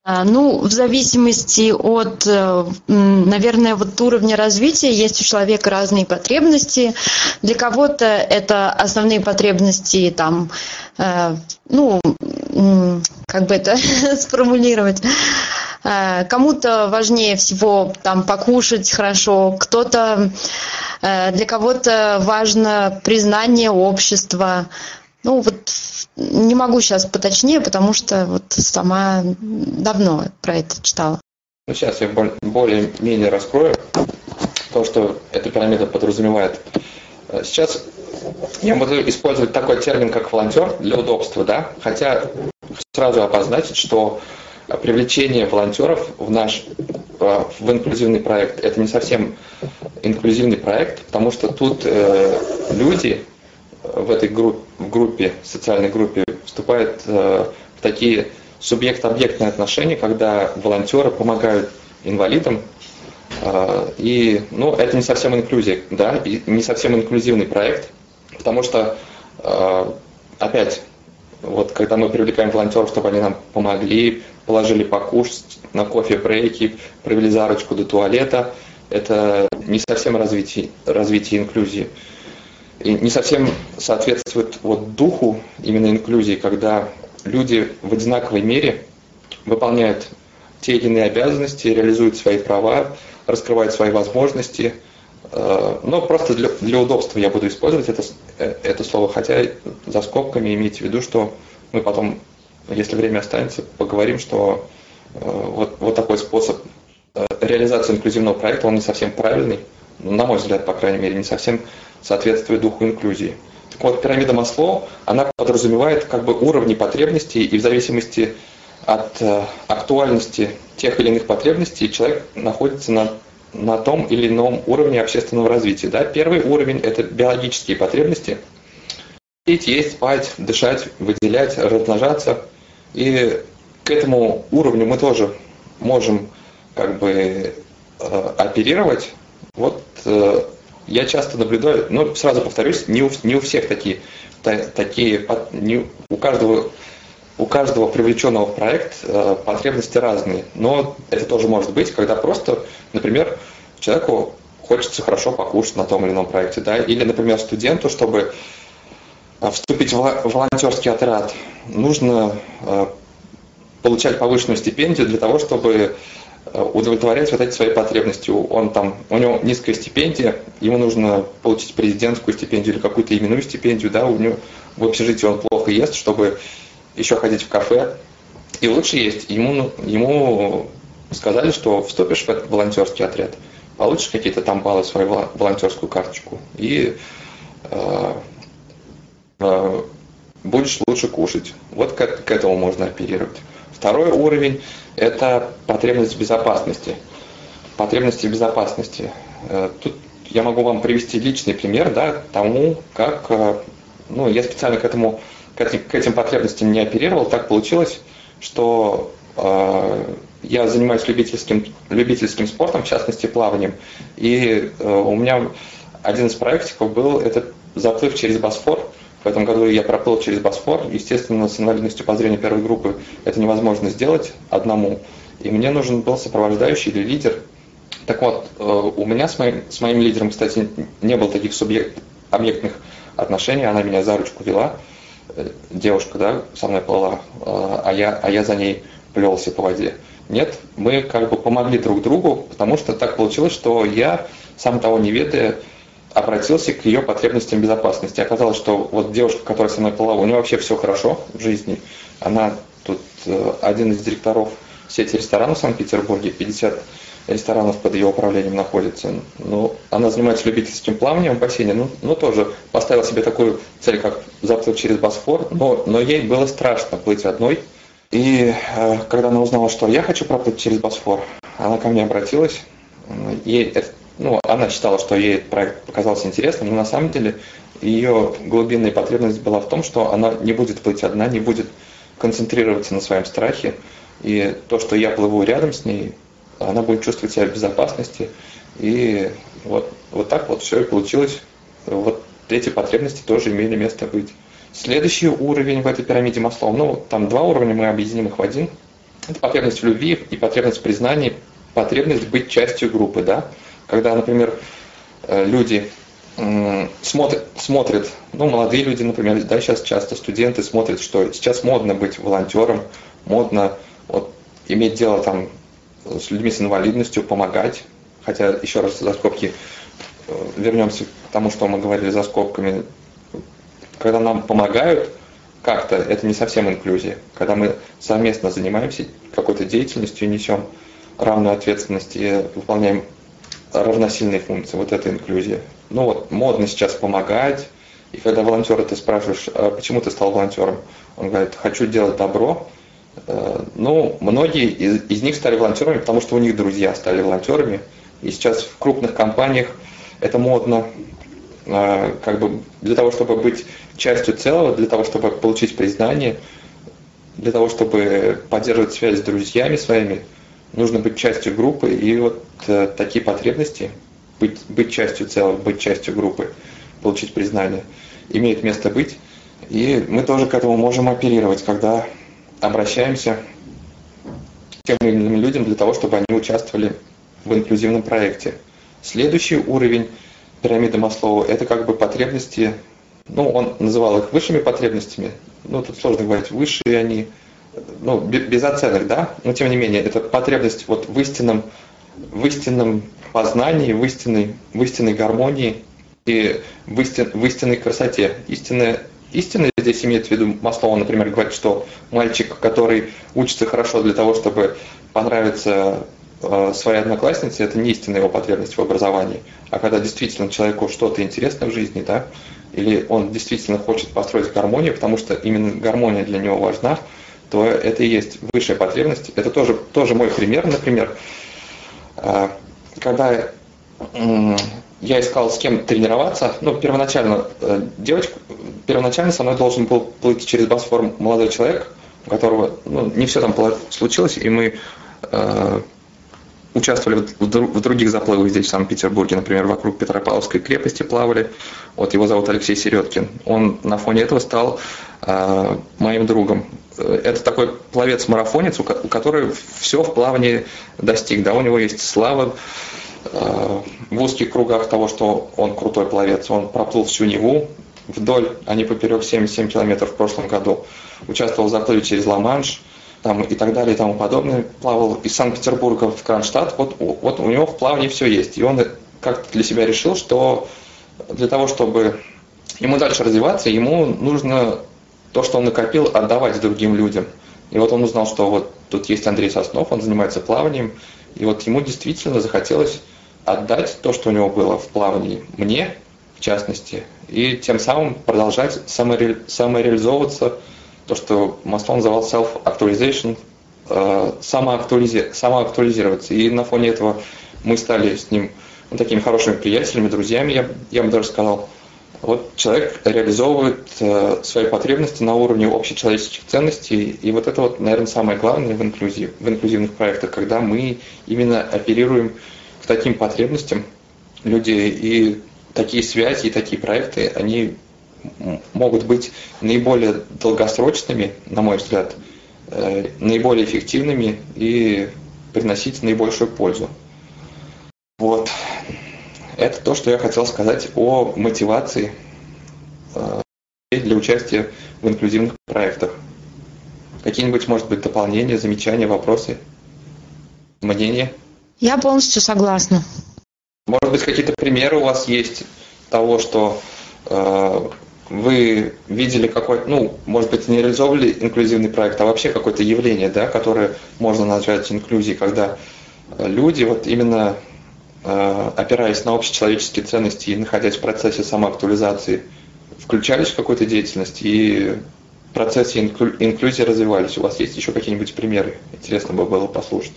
А, ну, в зависимости от, э, наверное, вот уровня развития есть у человека разные потребности. Для кого-то это основные потребности, там, э, ну, как бы это сформулировать. Э, кому-то важнее всего там покушать хорошо, кто-то для кого-то важно признание общества, ну, вот не могу сейчас поточнее, потому что вот сама давно про это читала. Ну, сейчас я более-менее раскрою то, что эта пирамида подразумевает. Сейчас я буду использовать такой термин, как волонтер для удобства, да, хотя сразу обозначить, что привлечение волонтеров в наш в инклюзивный проект это не совсем инклюзивный проект, потому что тут э, люди в этой группе, группе, социальной группе вступает э, в такие субъект-объектные отношения, когда волонтеры помогают инвалидам, э, и, ну, это не совсем инклюзия, да, и не совсем инклюзивный проект, потому что, э, опять, вот когда мы привлекаем волонтеров, чтобы они нам помогли, положили покушать на кофе-брейки, провели зарочку до туалета, это не совсем развитие, развитие инклюзии не совсем соответствует вот духу именно инклюзии, когда люди в одинаковой мере выполняют те или иные обязанности, реализуют свои права, раскрывают свои возможности. Э, но просто для, для удобства я буду использовать это, э, это слово, хотя за скобками имейте в виду, что мы потом, если время останется, поговорим, что э, вот, вот такой способ реализации инклюзивного проекта, он не совсем правильный, на мой взгляд, по крайней мере, не совсем соответствует духу инклюзии. Так вот, пирамида Масло, она подразумевает как бы уровни потребностей, и в зависимости от э, актуальности тех или иных потребностей человек находится на, на том или ином уровне общественного развития. Да? Первый уровень – это биологические потребности. пить, есть, спать, дышать, выделять, размножаться. И к этому уровню мы тоже можем как бы э, оперировать. Вот э, я часто наблюдаю, ну, сразу повторюсь, не у, не у всех такие, та, такие не, у каждого у каждого привлеченного в проект э, потребности разные. Но это тоже может быть, когда просто, например, человеку хочется хорошо покушать на том или ином проекте, да, или, например, студенту, чтобы э, вступить в волонтерский отряд, нужно э, получать повышенную стипендию для того, чтобы удовлетворять вот эти свои потребности. Он там, у него низкая стипендия, ему нужно получить президентскую стипендию или какую-то именную стипендию, да, у него в общежитии он плохо ест, чтобы еще ходить в кафе. И лучше есть. Ему, ему сказали, что вступишь в этот волонтерский отряд, получишь какие-то там баллы, свою волонтерскую карточку, и э, э, будешь лучше кушать. Вот к, к этому можно оперировать. Второй уровень – это потребность в безопасности. Потребности в безопасности. Э, тут я могу вам привести личный пример да, тому, как э, ну, я специально к этому к этим, к этим потребностям не оперировал, так получилось, что э, я занимаюсь любительским, любительским спортом, в частности плаванием, и э, у меня один из проектиков был этот заплыв через Босфор. В этом году я проплыл через Босфор. Естественно, с инвалидностью по зрению первой группы это невозможно сделать одному. И мне нужен был сопровождающий или лидер. Так вот, э, у меня с моим, с моим лидером, кстати, не было таких субъект, объектных отношений. Она меня за ручку вела девушка, да, со мной плыла, а, а я, а я за ней плелся по воде. Нет, мы как бы помогли друг другу, потому что так получилось, что я, сам того не ведая, обратился к ее потребностям безопасности. Оказалось, что вот девушка, которая со мной плыла, у нее вообще все хорошо в жизни. Она тут э, один из директоров сети ресторанов в Санкт-Петербурге, 50 ресторанов под ее управлением находится. Ну, она занимается любительским плаванием в бассейне, ну, ну тоже поставила себе такую цель, как заплыть через Босфор, но, но ей было страшно плыть одной. И э, когда она узнала, что я хочу проплыть через Босфор, она ко мне обратилась. Ей, ну, она считала, что ей этот проект показался интересным, но на самом деле ее глубинная потребность была в том, что она не будет плыть одна, не будет концентрироваться на своем страхе. И то, что я плыву рядом с ней, она будет чувствовать себя в безопасности. И вот, вот так вот все и получилось. Вот эти потребности тоже имели место быть. Следующий уровень в этой пирамиде Маслоу, ну, там два уровня, мы объединим их в один. Это потребность в любви и потребность в признании, потребность быть частью группы, да. Когда, например, э, люди смотрят, смотрят, ну, молодые люди, например, да, сейчас часто студенты смотрят, что сейчас модно быть волонтером, модно вот, иметь дело там с людьми с инвалидностью, помогать. Хотя, еще раз, за скобки, э, вернемся к тому, что мы говорили за скобками. Когда нам помогают как-то, это не совсем инклюзия. Когда мы совместно занимаемся какой-то деятельностью, несем равную ответственность и выполняем равносильные функции, вот это инклюзия. Ну вот, модно сейчас помогать, и когда волонтера ты спрашиваешь, а почему ты стал волонтером, он говорит, хочу делать добро, Э, ну, многие из, из них стали волонтерами, потому что у них друзья стали волонтерами. И сейчас в крупных компаниях это модно, э, как бы для того, чтобы быть частью целого, для того, чтобы получить признание, для того, чтобы поддерживать связь с друзьями своими, нужно быть частью группы. И вот э, такие потребности, быть, быть частью целого, быть частью группы, получить признание, имеет место быть. И мы тоже к этому можем оперировать, когда обращаемся к тем или иным людям для того, чтобы они участвовали в инклюзивном проекте. Следующий уровень пирамиды Маслоу – это как бы потребности, ну, он называл их высшими потребностями, ну, тут сложно говорить, высшие они, ну, без оценок, да, но тем не менее, это потребность вот в истинном, в истинном познании, в истинной, в истинной гармонии и в, истин, в истинной красоте. Истинная истины здесь имеется в виду Маслова, например, говорит, что мальчик, который учится хорошо для того, чтобы понравиться э, своей однокласснице, это не истинная его потребность в образовании. А когда действительно человеку что-то интересно в жизни, да, или он действительно хочет построить гармонию, потому что именно гармония для него важна, то это и есть высшая потребность. Это тоже, тоже мой пример, например, э, когда я искал с кем тренироваться. Ну, первоначально э, девочку, первоначально со мной должен был плыть через Босфор молодой человек, у которого ну, не все там случилось, и мы э, участвовали в, в других заплывах здесь, в Санкт-Петербурге, например, вокруг Петропавловской крепости плавали. Вот его зовут Алексей Середкин. Он на фоне этого стал моим другом. Это такой пловец-марафонец, у которого все в плавании достиг. Да, у него есть слава э, в узких кругах того, что он крутой пловец. Он проплыл всю Неву вдоль, а не поперек 77 километров в прошлом году. Участвовал в заплыве через Ла-Манш там, и так далее и тому подобное. Плавал из Санкт-Петербурга в Кронштадт. Вот, вот у него в плавании все есть. И он как-то для себя решил, что для того, чтобы ему дальше развиваться, ему нужно то, что он накопил, отдавать другим людям. И вот он узнал, что вот тут есть Андрей Соснов, он занимается плаванием, и вот ему действительно захотелось отдать то, что у него было в плавании, мне, в частности, и тем самым продолжать самореали... самореализовываться то, что Масло называл self-actualization, э, самоактуализи... самоактуализироваться. И на фоне этого мы стали с ним ну, такими хорошими приятелями, друзьями, я, я бы даже сказал. Вот человек реализовывает э, свои потребности на уровне общечеловеческих ценностей, и вот это вот, наверное, самое главное в, инклюзив, в инклюзивных проектах, когда мы именно оперируем к таким потребностям людей, и такие связи, и такие проекты, они могут быть наиболее долгосрочными, на мой взгляд, э, наиболее эффективными и приносить наибольшую пользу. Вот. Это то, что я хотел сказать о мотивации э, для участия в инклюзивных проектах. Какие-нибудь, может быть, дополнения, замечания, вопросы, мнения? Я полностью согласна. Может быть, какие-то примеры у вас есть того, что э, вы видели какой-то, ну, может быть, не реализовывали инклюзивный проект, а вообще какое-то явление, да, которое можно назвать инклюзией, когда люди вот именно опираясь на общечеловеческие ценности и находясь в процессе самоактуализации, включались в какую-то деятельность и в процессе инклю- инклюзии развивались. У вас есть еще какие-нибудь примеры? Интересно бы было послушать.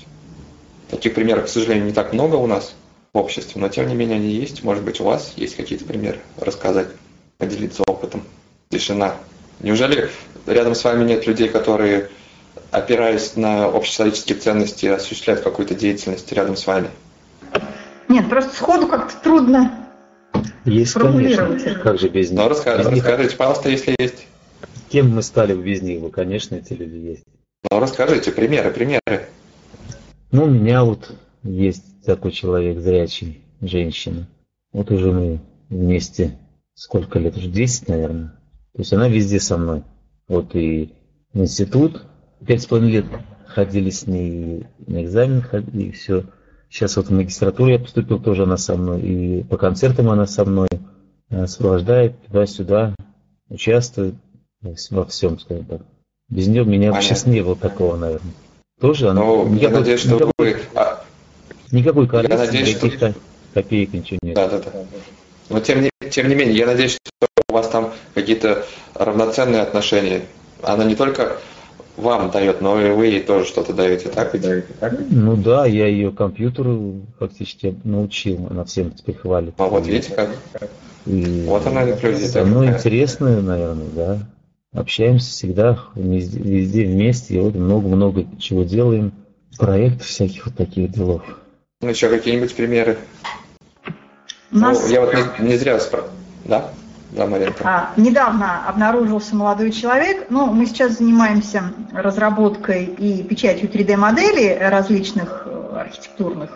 Таких примеров, к сожалению, не так много у нас в обществе, но тем не менее они есть. Может быть, у вас есть какие-то примеры рассказать? поделиться опытом. Тишина. Неужели рядом с вами нет людей, которые, опираясь на общечеловеческие ценности, осуществляют какую-то деятельность рядом с вами? Нет, просто сходу как-то трудно Есть, конечно. Как же без них? Ну, расскажите, без расскажите, них... пожалуйста, если есть. Кем мы стали без них? Ну, конечно, эти люди есть. Ну, расскажите, примеры, примеры. Ну, у меня вот есть такой человек зрячий, женщина. Вот уже мы вместе сколько лет, уже 10, наверное. То есть она везде со мной. Вот и в институт, пять с половиной лет ходили с ней на экзамен, и все. Сейчас вот в магистратуру я поступил, тоже она со мной, и по концертам она со мной э, сопровождает туда-сюда, участвует во всем, скажем так. Без нее у меня Понятно. сейчас не было такого, наверное. Тоже она... Ну, никакой, я надеюсь, что никакой, вы... Никакой коррекции, никаких копеек, ничего нет. Да, да, да. Но тем не, тем не менее, я надеюсь, что у вас там какие-то равноценные отношения. Она не только вам дает, но и вы ей тоже что-то даете, так и даете, так? Ну да, я ее компьютеру фактически научил, она всем теперь хвалит. А вот видите как? И вот она инклюзия. Ну интересно, наверное, да. Общаемся всегда, везде, везде вместе, и вот много-много чего делаем, проектов всяких вот таких делов. Ну еще какие-нибудь примеры? нас... Ну, я вот не, не зря спрашиваю. Да? Да, Маринка. А, недавно обнаружился молодой человек. Ну, мы сейчас занимаемся разработкой и печатью 3D-моделей различных э, архитектурных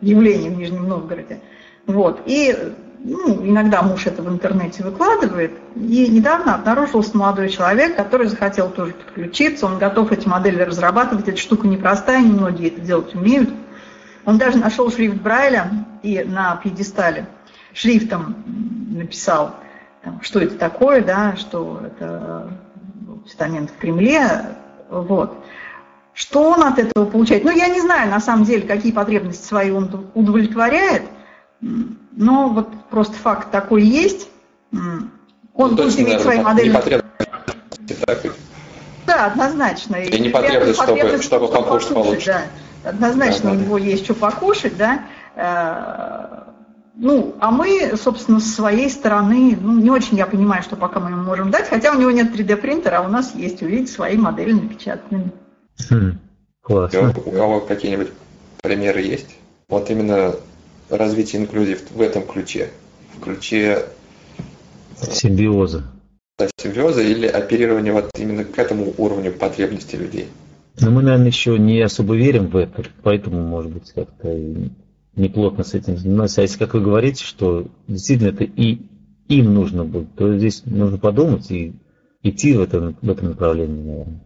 явлений в Нижнем Новгороде. Вот. И ну, иногда муж это в интернете выкладывает. И недавно обнаружился молодой человек, который захотел тоже подключиться. Он готов эти модели разрабатывать. Эта штука непростая, немногие это делать умеют. Он даже нашел шрифт Брайля и на пьедестале шрифтом написал, что это такое, да, что это постамент в Кремле, вот. Что он от этого получает? Ну, я не знаю, на самом деле, какие потребности свои он удовлетворяет, но вот просто факт такой есть. Он ну, будет иметь свои модели. Да, однозначно. И не потребность, чтобы, чтобы покушать получше. Да. Однозначно да, да, у него есть что покушать, да. Ну, а мы, собственно, с своей стороны, ну, не очень я понимаю, что пока мы ему можем дать, хотя у него нет 3D-принтера, а у нас есть, увидеть свои модели напечатанными. Хм, классно. У кого какие-нибудь примеры есть? Вот именно развитие инклюзив в этом ключе, в ключе э, симбиоза. Да, симбиоза или оперирование вот именно к этому уровню потребностей людей. Но мы, наверное, еще не особо верим в это, поэтому, может быть, как-то неплотно с этим заниматься. А если, как вы говорите, что действительно это и им нужно будет, то здесь нужно подумать и идти в этом, в этом направлении, наверное.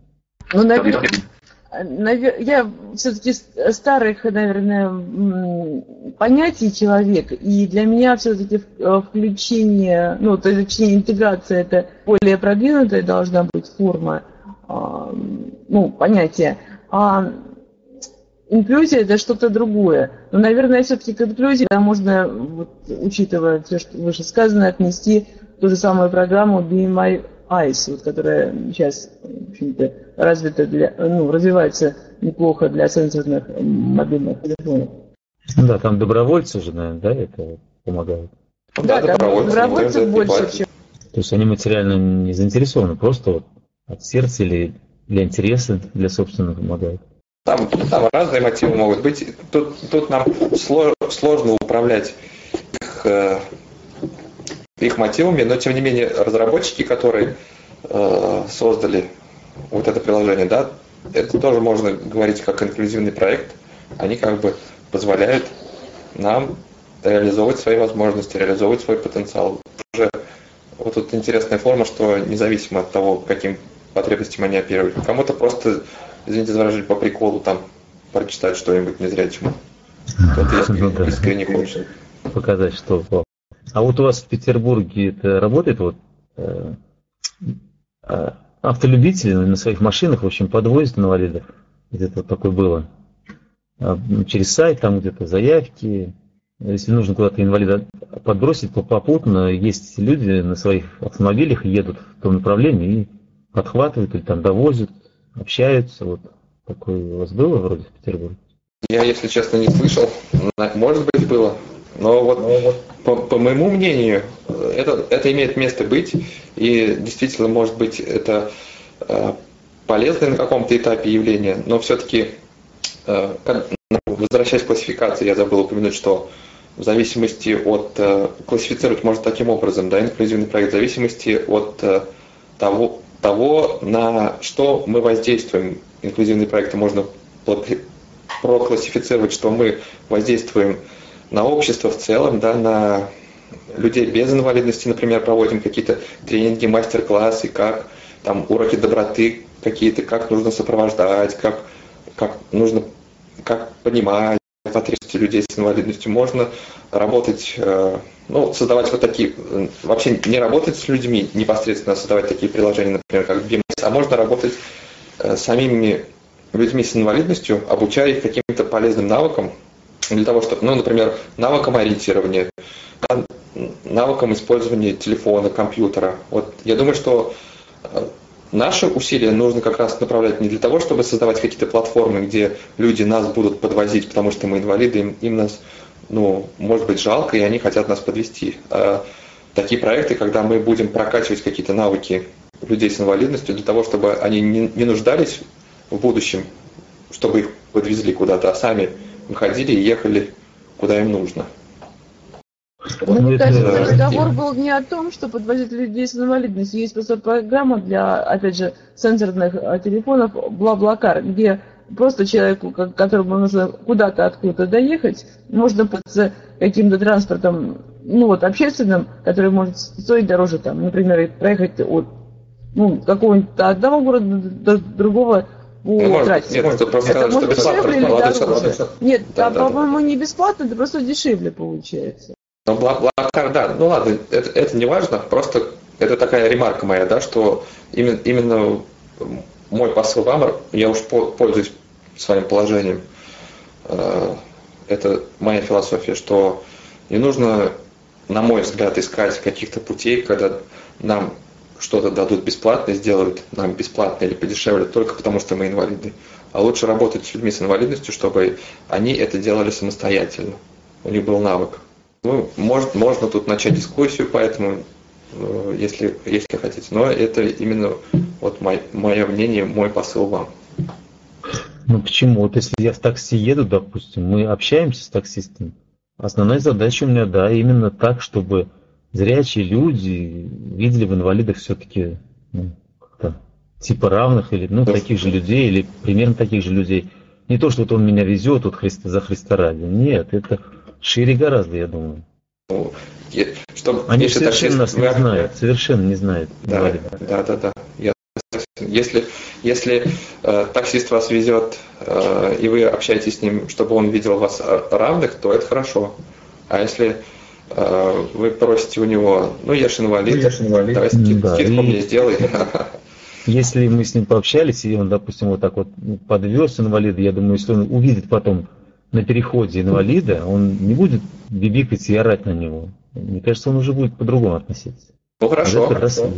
Ну, наверное, я все-таки старых, наверное, понятий человек, и для меня все-таки э, включение, ну, то есть, точнее, интеграция это более продвинутая должна быть форма, а, ну, понятие. А инклюзия это что-то другое. Но, наверное, все-таки к инклюзии да, можно, вот, учитывая все, что вышесказано, отнести ту же самую программу Be My Eyes, вот, которая сейчас, в общем-то, развита для, ну, развивается неплохо для сенсорных мобильных телефонов. Да, там добровольцы же, наверное, да, это помогают. Да, да добровольцы, добровольцев больше, чем... То есть они материально не заинтересованы, просто вот от сердца или для интереса, для собственного помогают. Там, там разные мотивы могут быть. Тут, тут нам сложно управлять их, э, их мотивами, но тем не менее разработчики, которые э, создали вот это приложение, да, это тоже можно говорить как инклюзивный проект. Они как бы позволяют нам реализовывать свои возможности, реализовывать свой потенциал. Уже вот тут интересная форма, что независимо от того, каким потребностям они оперируют, кому-то просто извините за выражение, по приколу там прочитать что-нибудь незрячему. Кто-то искренне, ну, искренне хочет. Показать, что... А вот у вас в Петербурге это работает вот э, э, автолюбители на своих машинах, в общем, подвозят инвалидов. Где-то вот такое было. А, ну, через сайт, там где-то заявки. Если нужно куда-то инвалида подбросить, то попутно есть люди на своих автомобилях едут в том направлении и подхватывают или там довозят общаются. Вот такое у вас было вроде в Петербурге? Я, если честно, не слышал. Может быть, было. Но вот, Но вот по, по моему мнению, это, это имеет место быть. И действительно, может быть, это э, полезное на каком-то этапе явление. Но все-таки, э, ну, возвращаясь к классификации, я забыл упомянуть, что в зависимости от... Э, классифицировать можно таким образом, да, инклюзивный проект, в зависимости от э, того, того, на что мы воздействуем. Инклюзивные проекты можно проклассифицировать, что мы воздействуем на общество в целом, да, на людей без инвалидности, например, проводим какие-то тренинги, мастер-классы, как там уроки доброты какие-то, как нужно сопровождать, как, как нужно как понимать потребности людей с инвалидностью. Можно работать э, ну, создавать вот такие, вообще не работать с людьми непосредственно, создавать такие приложения, например, как BMS, а можно работать э, самими людьми с инвалидностью, обучая их каким-то полезным навыкам, для того, чтобы, ну, например, навыкам ориентирования, навыкам использования телефона, компьютера. Вот я думаю, что э, наши усилия нужно как раз направлять не для того, чтобы создавать какие-то платформы, где люди нас будут подвозить, потому что мы инвалиды, им, им нас ну, может быть, жалко, и они хотят нас подвести. А такие проекты, когда мы будем прокачивать какие-то навыки людей с инвалидностью для того, чтобы они не, не нуждались в будущем, чтобы их подвезли куда-то, а сами выходили и ехали куда им нужно. Ну, мне кажется, разговор был не о том, что подвозить людей с инвалидностью. Есть просто программа для, опять же, сенсорных а, телефонов Блаблакар, где просто человеку, которому нужно куда-то откуда-то доехать, можно пользоваться каким-то транспортом, ну вот общественным, который может стоить дороже, там, например, проехать от ну, какого-нибудь одного города до другого по ну, трассе. Нет, это просто это может дешевле или дороже. Нет, да, а, да, по-моему, да. не бесплатно, это просто дешевле получается. Ну, Блаблакар, да, ну ладно, это, это не важно, просто это такая ремарка моя, да, что именно, именно мой посыл вам, я уж пользуюсь своим положением. Э, это моя философия, что не нужно, на мой взгляд, искать каких-то путей, когда нам что-то дадут бесплатно, сделают нам бесплатно или подешевле только потому, что мы инвалиды. А лучше работать с людьми с инвалидностью, чтобы они это делали самостоятельно. У них был навык. Ну, может, можно тут начать дискуссию, поэтому, э, если, если хотите. Но это именно вот мое, мое мнение, мой посыл вам. Ну почему? Вот если я в такси еду, допустим, мы общаемся с таксистом. Основная задача у меня, да, именно так, чтобы зрячие люди видели в инвалидах все-таки ну, как-то типа равных или ну, таких же людей, или примерно таких же людей. Не то, что вот он меня везет вот Христа, за Христа ради. Нет, это шире гораздо, я думаю. Ну, Чтобы, Они совершенно нас не знают, совершенно не знают. Да, да, да, да. Я, если если э, таксист вас везет, э, и вы общаетесь с ним, чтобы он видел вас равных, то это хорошо. А если э, вы просите у него, ну я же инвалид, ну, я ж инвалид. давай скид, да, скидку и... мне сделай. Если мы с ним пообщались, и он, допустим, вот так вот подвез инвалида, я думаю, если он увидит потом на переходе инвалида, он не будет бибикать и орать на него. Мне кажется, он уже будет по-другому относиться. Ну хорошо. А хорошо.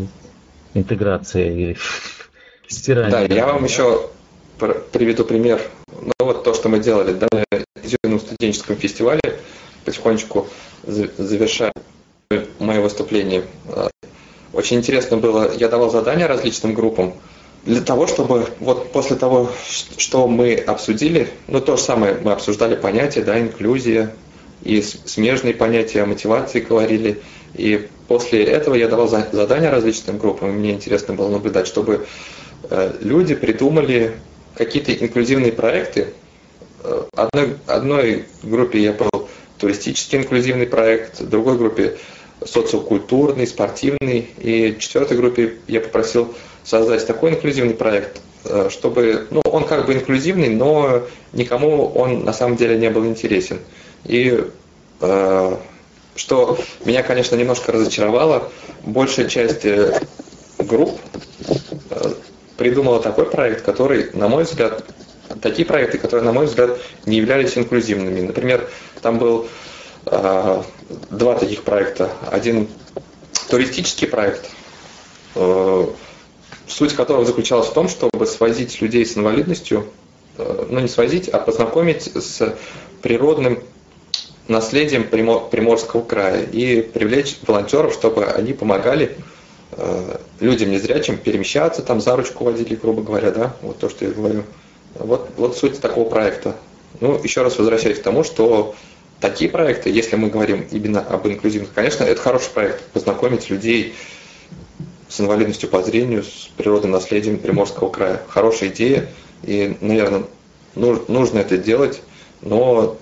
Интеграция или стирание. Да, я вам еще приведу пример. Ну вот то, что мы делали да, на студенческом фестивале, потихонечку завершая мое выступление. Очень интересно было, я давал задания различным группам, для того, чтобы вот после того, что мы обсудили, ну то же самое, мы обсуждали понятия, да, инклюзия, и смежные понятия мотивации говорили, и после этого я давал задания различным группам, мне интересно было наблюдать, чтобы Э, люди придумали какие-то инклюзивные проекты. Э, одной, одной группе я был туристический инклюзивный проект, другой группе социокультурный, спортивный, и четвертой группе я попросил создать такой инклюзивный проект, э, чтобы, ну, он как бы инклюзивный, но никому он на самом деле не был интересен. И что меня, конечно, немножко разочаровало, большая часть групп придумала такой проект, который, на мой взгляд, такие проекты, которые, на мой взгляд, не являлись инклюзивными. Например, там был э, два таких проекта. Один туристический проект, э, суть которого заключалась в том, чтобы свозить людей с инвалидностью, э, ну не свозить, а познакомить с природным наследием Приморского края и привлечь волонтеров, чтобы они помогали Э, людям незрячим перемещаться, там за ручку водили, грубо говоря, да, вот то, что я говорю. Вот, вот суть такого проекта. Ну, еще раз возвращаясь к тому, что такие проекты, если мы говорим именно об инклюзивных, конечно, это хороший проект, познакомить людей инвалидностью по зрению, с природным наследием Приморского края. Хорошая идея, и, наверное, нужно это делать, но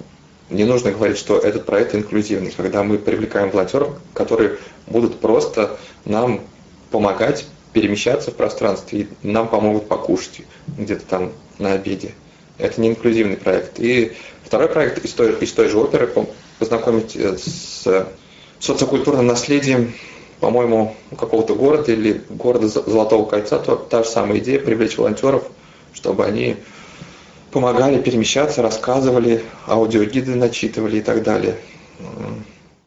не нужно говорить, что этот проект инклюзивный, когда мы привлекаем волонтеров, которые будут просто нам помогать перемещаться в пространстве, и нам помогут покушать где-то там на обеде. Это не инклюзивный проект. И второй проект из той, из той же оперы познакомить э, с социокультурным наследием, по-моему, какого-то города или города Золотого кольца, то та же самая идея, привлечь волонтеров, чтобы они помогали перемещаться, рассказывали, аудиогиды начитывали и так далее.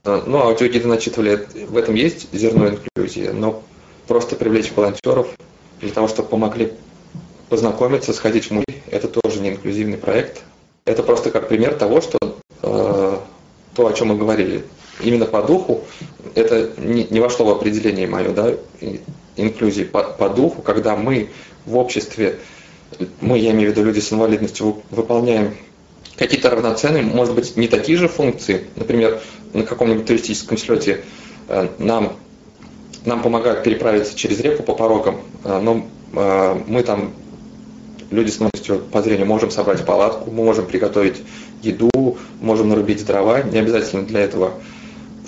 Ну, аудиогиды начитывали, в этом есть зерно инклюзии, но просто привлечь волонтеров для того, чтобы помогли познакомиться, сходить в музей. Это тоже не инклюзивный проект. Это просто как пример того, что э, то, о чем мы говорили, именно по духу, это не, не вошло в определение мое, да, инклюзии по, по духу, когда мы в обществе, мы, я имею в виду люди с инвалидностью, выполняем какие-то равноценные, может быть, не такие же функции. Например, на каком-нибудь туристическом слете э, нам нам помогают переправиться через реку по порогам, э, но э, мы там, люди с инвалидностью по зрению, можем собрать палатку, мы можем приготовить еду, можем нарубить дрова, не обязательно для этого,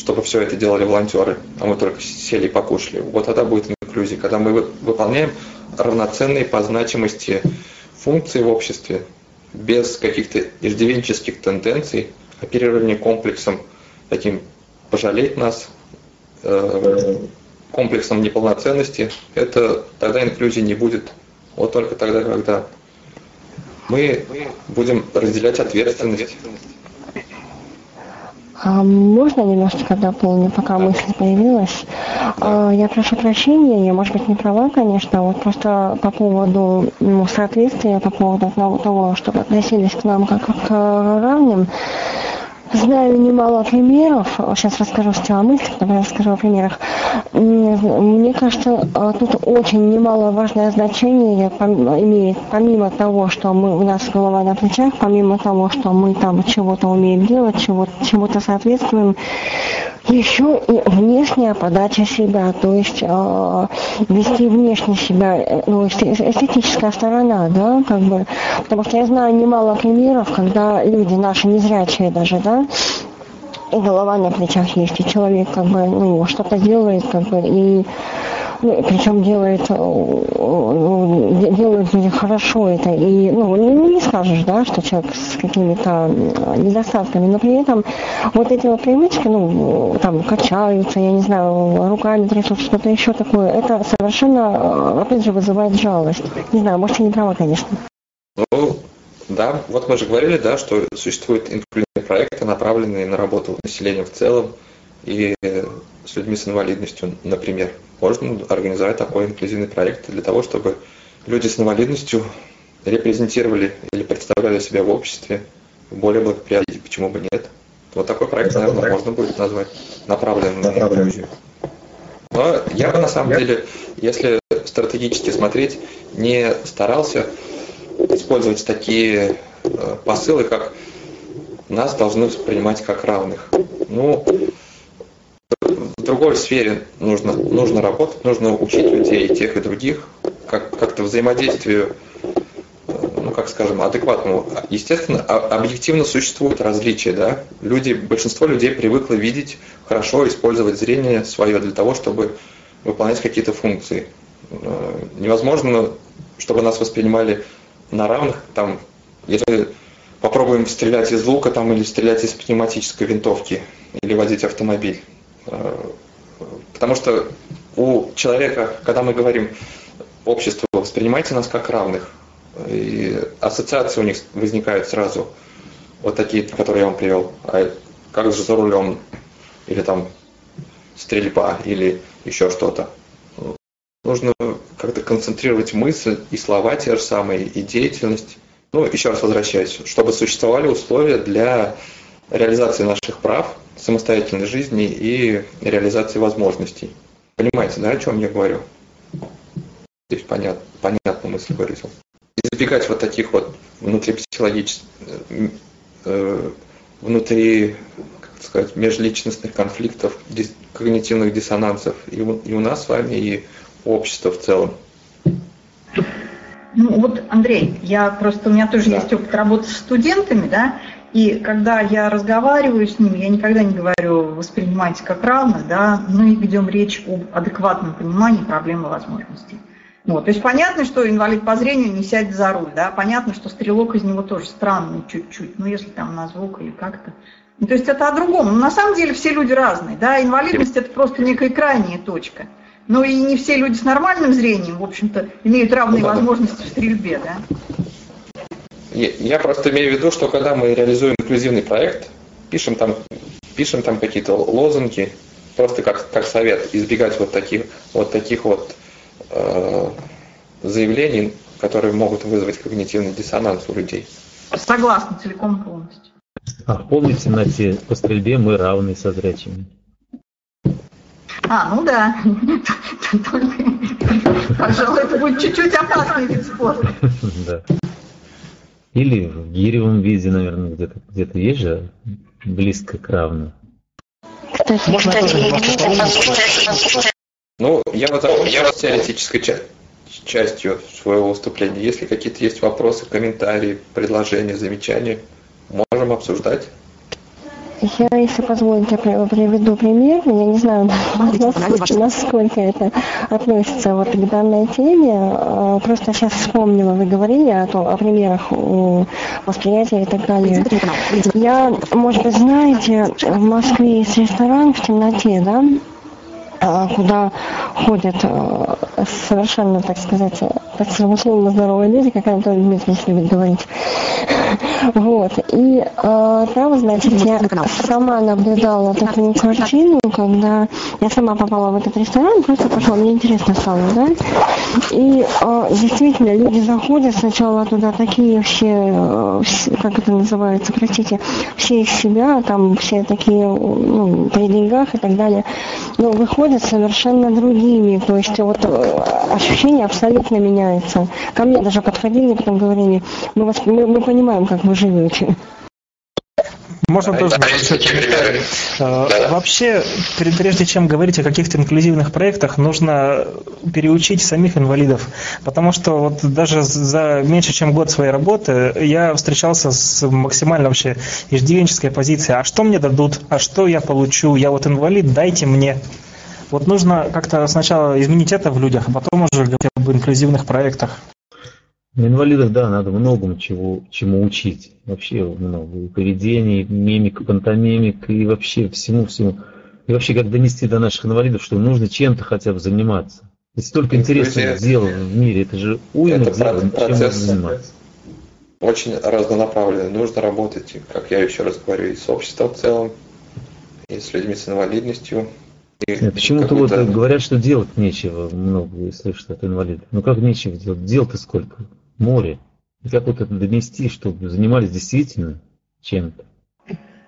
чтобы все это делали волонтеры, а мы только сели и покушали. Вот тогда будет инклюзия, когда мы выполняем равноценные по значимости функции в обществе, без каких-то иждивенческих тенденций, оперирование комплексом, таким пожалеть нас, э, комплексом неполноценности, это тогда инклюзии не будет. Вот только тогда, когда мы будем разделять ответственность. А можно немножечко дополню, пока мысль появилась? А, я прошу прощения, я, может быть, не права, конечно, вот просто по поводу ну, соответствия, по поводу того, чтобы относились к нам как к равным. Знаю немало примеров, сейчас расскажу сначала о мыслях, потом расскажу о примерах. Мне кажется, а, тут очень немаловажное значение имеет, помимо того, что мы, у нас голова на плечах, помимо того, что мы там чего-то умеем делать, чего, чему-то соответствуем, еще и внешняя подача себя, то есть э, вести внешне себя, э, ну, эстетическая сторона, да, как бы, потому что я знаю немало примеров, когда люди наши незрячие даже, да, и голова на плечах есть, и человек как бы ну, что-то делает, как бы, и причем делает, делают хорошо это, и ну, не скажешь, да, что человек с какими-то недостатками, но при этом вот эти вот привычки, ну, там, качаются, я не знаю, руками трясут, что-то еще такое, это совершенно, э, опять же, вызывает жалость. Не знаю, может, я не права, конечно. Ну, да, вот мы же говорили, да, что существуют инклюзивные проекты, направленные на работу населения в целом и с людьми с инвалидностью, например. Можно организовать такой инклюзивный проект для того, чтобы люди с инвалидностью репрезентировали или представляли себя в обществе более благоприятно, почему бы нет. Вот такой проект, наверное, проект. можно будет назвать направленным на инклюзию. Но я бы на самом деле, если стратегически смотреть, не старался использовать такие э, посылы, как нас должны воспринимать как равных. Ну, другой сфере нужно, нужно работать, нужно учить людей, тех и других, как, как-то взаимодействию, ну, как скажем, адекватному. Естественно, объективно существуют различия, да. Люди, большинство людей привыкло видеть, хорошо использовать зрение свое для того, чтобы выполнять какие-то функции. Э, невозможно, чтобы нас воспринимали на равных, там, если попробуем стрелять из лука там, или стрелять из пневматической винтовки, или водить автомобиль. Э, потому что у человека, когда мы говорим общество, воспринимайте нас как равных, и ассоциации у них возникают сразу, вот такие, которые я вам привел. А как же за рулем, или там стрельба, или еще что-то нужно как-то концентрировать мысль и слова те же самые, и деятельность. Ну, еще раз возвращаюсь, чтобы существовали условия для реализации наших прав, самостоятельной жизни и реализации возможностей. Понимаете, да, о чем я говорю? Здесь понятно, понятно мысль выразил. Избегать вот таких вот внутрипсихологических, э, внутри, как сказать, межличностных конфликтов, когнитивных диссонансов и у, и у нас с вами, и общества в целом? Ну вот, Андрей, я просто, у меня тоже да. есть опыт работы с студентами, да, и когда я разговариваю с ними, я никогда не говорю воспринимайте как равных, да, мы ведем речь об адекватном понимании проблемы возможностей. Вот. То есть понятно, что инвалид по зрению не сядет за руль, да, понятно, что стрелок из него тоже странный чуть-чуть, ну если там на звук или как-то. Ну, то есть это о другом. Но на самом деле все люди разные, да, инвалидность это просто некая крайняя точка. Но и не все люди с нормальным зрением, в общем-то, имеют равные ну, возможности в стрельбе, да? Я просто имею в виду, что когда мы реализуем инклюзивный проект, пишем там, пишем там какие-то лозунги, просто как, как совет, избегать вот таких вот, таких вот э, заявлений, которые могут вызвать когнитивный диссонанс у людей. Согласна, целиком полностью. А помните, на те по стрельбе мы равны со зрячими? А, ну да. Пожалуй, это будет чуть-чуть опасный вид спорта. Да. Или в гиревом виде, наверное, где-то где есть же близко к равному. Ну, я вот закончил теоретической частью своего выступления. Если какие-то есть вопросы, комментарии, предложения, замечания, можем обсуждать. Я, если позволите, приведу пример. Я не знаю, насколько это относится вот к данной теме. А, просто сейчас вспомнила, вы говорили о, том, о примерах восприятия и так далее. Я, может быть, знаете, в Москве есть ресторан в темноте, да? А, куда ходят а, совершенно, так сказать, так условно здоровые люди, как Анатолий Дмитриевич любит говорить. Вот. И э, там, значит, я сама наблюдала такую картину, когда я сама попала в этот ресторан, просто пошла, мне интересно стало, да. И э, действительно, люди заходят сначала туда такие все, э, как это называется, простите, все из себя, там все такие, ну, при деньгах и так далее, но выходят совершенно другими, то есть вот э, ощущение абсолютно меняется. Ко мне даже подходили, потом говорили, мы, вас, мы, мы понимаем, как вы живете. Можно тоже комментарий. Э, вообще, прежде чем говорить о каких-то инклюзивных проектах, нужно переучить самих инвалидов. Потому что вот даже за меньше чем год своей работы я встречался с максимально вообще иждивенческой позицией. А что мне дадут? А что я получу? Я вот инвалид, дайте мне. Вот нужно как-то сначала изменить это в людях, а потом уже говорить об инклюзивных проектах. Инвалидов, да, надо многому чего, чему учить. Вообще много. И поведение, и мимика, пантомимик, и вообще всему-всему. И вообще, как донести до наших инвалидов, что нужно чем-то хотя бы заниматься. Это столько интересных дел в мире, это же уйма это дел, чем можно заниматься. Очень разнонаправленный. Нужно работать, как я еще раз говорю, и с обществом в целом, и с людьми с инвалидностью, Почему-то вот говорят, что делать нечего много, слышат от инвалидов. Ну как нечего делать? Дел-то сколько? Море. И как вот это донести, чтобы занимались действительно чем-то?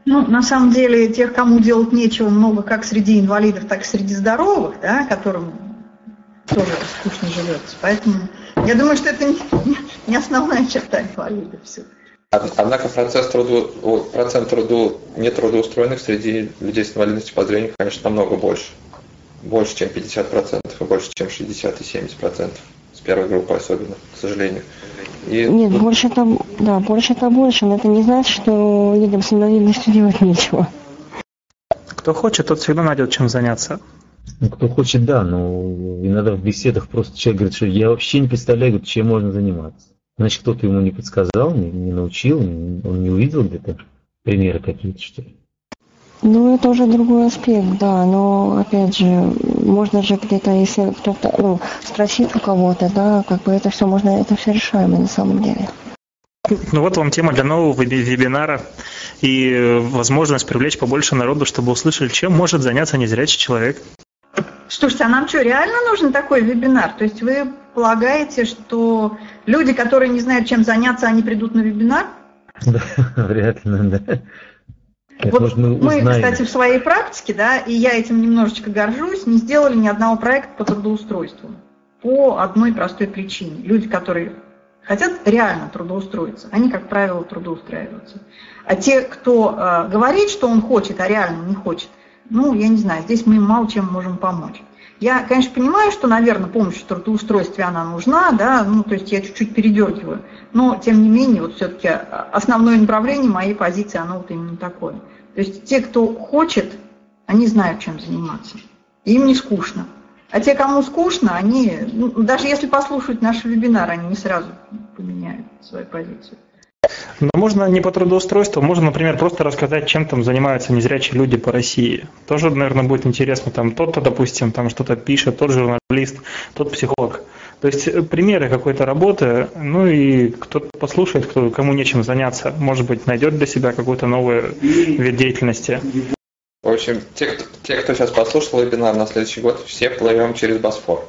Ну, на самом деле, тех, кому делать нечего, много как среди инвалидов, так и среди здоровых, да, которым тоже скучно живется. Поэтому я думаю, что это не, не основная черта инвалидов все. Однако процесс труду, процент труду нетрудоустроенных среди людей с инвалидностью по зрению, конечно, намного больше. Больше, чем 50%, и больше, чем 60 и 70%. Первой группы особенно, к сожалению. И Нет, тут... больше там, да, больше это больше, но это не значит, что людям с инвалидностью делать нечего. Кто хочет, тот всегда найдет чем заняться. Ну, кто хочет, да, но иногда в беседах просто человек говорит, что я вообще не представляю, чем можно заниматься. Значит, кто-то ему не подсказал, не, не научил, он не увидел где-то примеры какие-то, что ли? Ну, это уже другой аспект, да, но, опять же, можно же где-то, если кто-то, ну, спросить у кого-то, да, как бы это все можно, это все решаемо на самом деле. Ну вот вам тема для нового вебинара и возможность привлечь побольше народу, чтобы услышали, чем может заняться незрячий человек. Слушайте, а нам что, реально нужен такой вебинар? То есть вы полагаете, что люди, которые не знают, чем заняться, они придут на вебинар? Да, вряд ли, да. Вот мы, мы, кстати, в своей практике, да, и я этим немножечко горжусь, не сделали ни одного проекта по трудоустройству. По одной простой причине. Люди, которые хотят реально трудоустроиться, они, как правило, трудоустраиваются. А те, кто э, говорит, что он хочет, а реально не хочет, ну, я не знаю, здесь мы им мало чем можем помочь. Я, конечно, понимаю, что, наверное, помощь в трудоустройстве она нужна, да, ну, то есть я чуть-чуть передергиваю, но, тем не менее, вот все-таки основное направление моей позиции, оно вот именно такое. То есть те, кто хочет, они знают, чем заниматься. им не скучно. А те, кому скучно, они, ну, даже если послушают наш вебинар, они не сразу поменяют свою позицию. Но можно не по трудоустройству, можно, например, просто рассказать, чем там занимаются незрячие люди по России. Тоже, наверное, будет интересно. Там тот-то, допустим, там что-то пишет, тот журналист, тот психолог. То есть э, примеры какой-то работы, ну и кто-то послушает, кто, кому нечем заняться, может быть, найдет для себя какую-то новую вид деятельности. В общем, те кто, те, кто сейчас послушал вебинар на следующий год, все плывем через Босфор.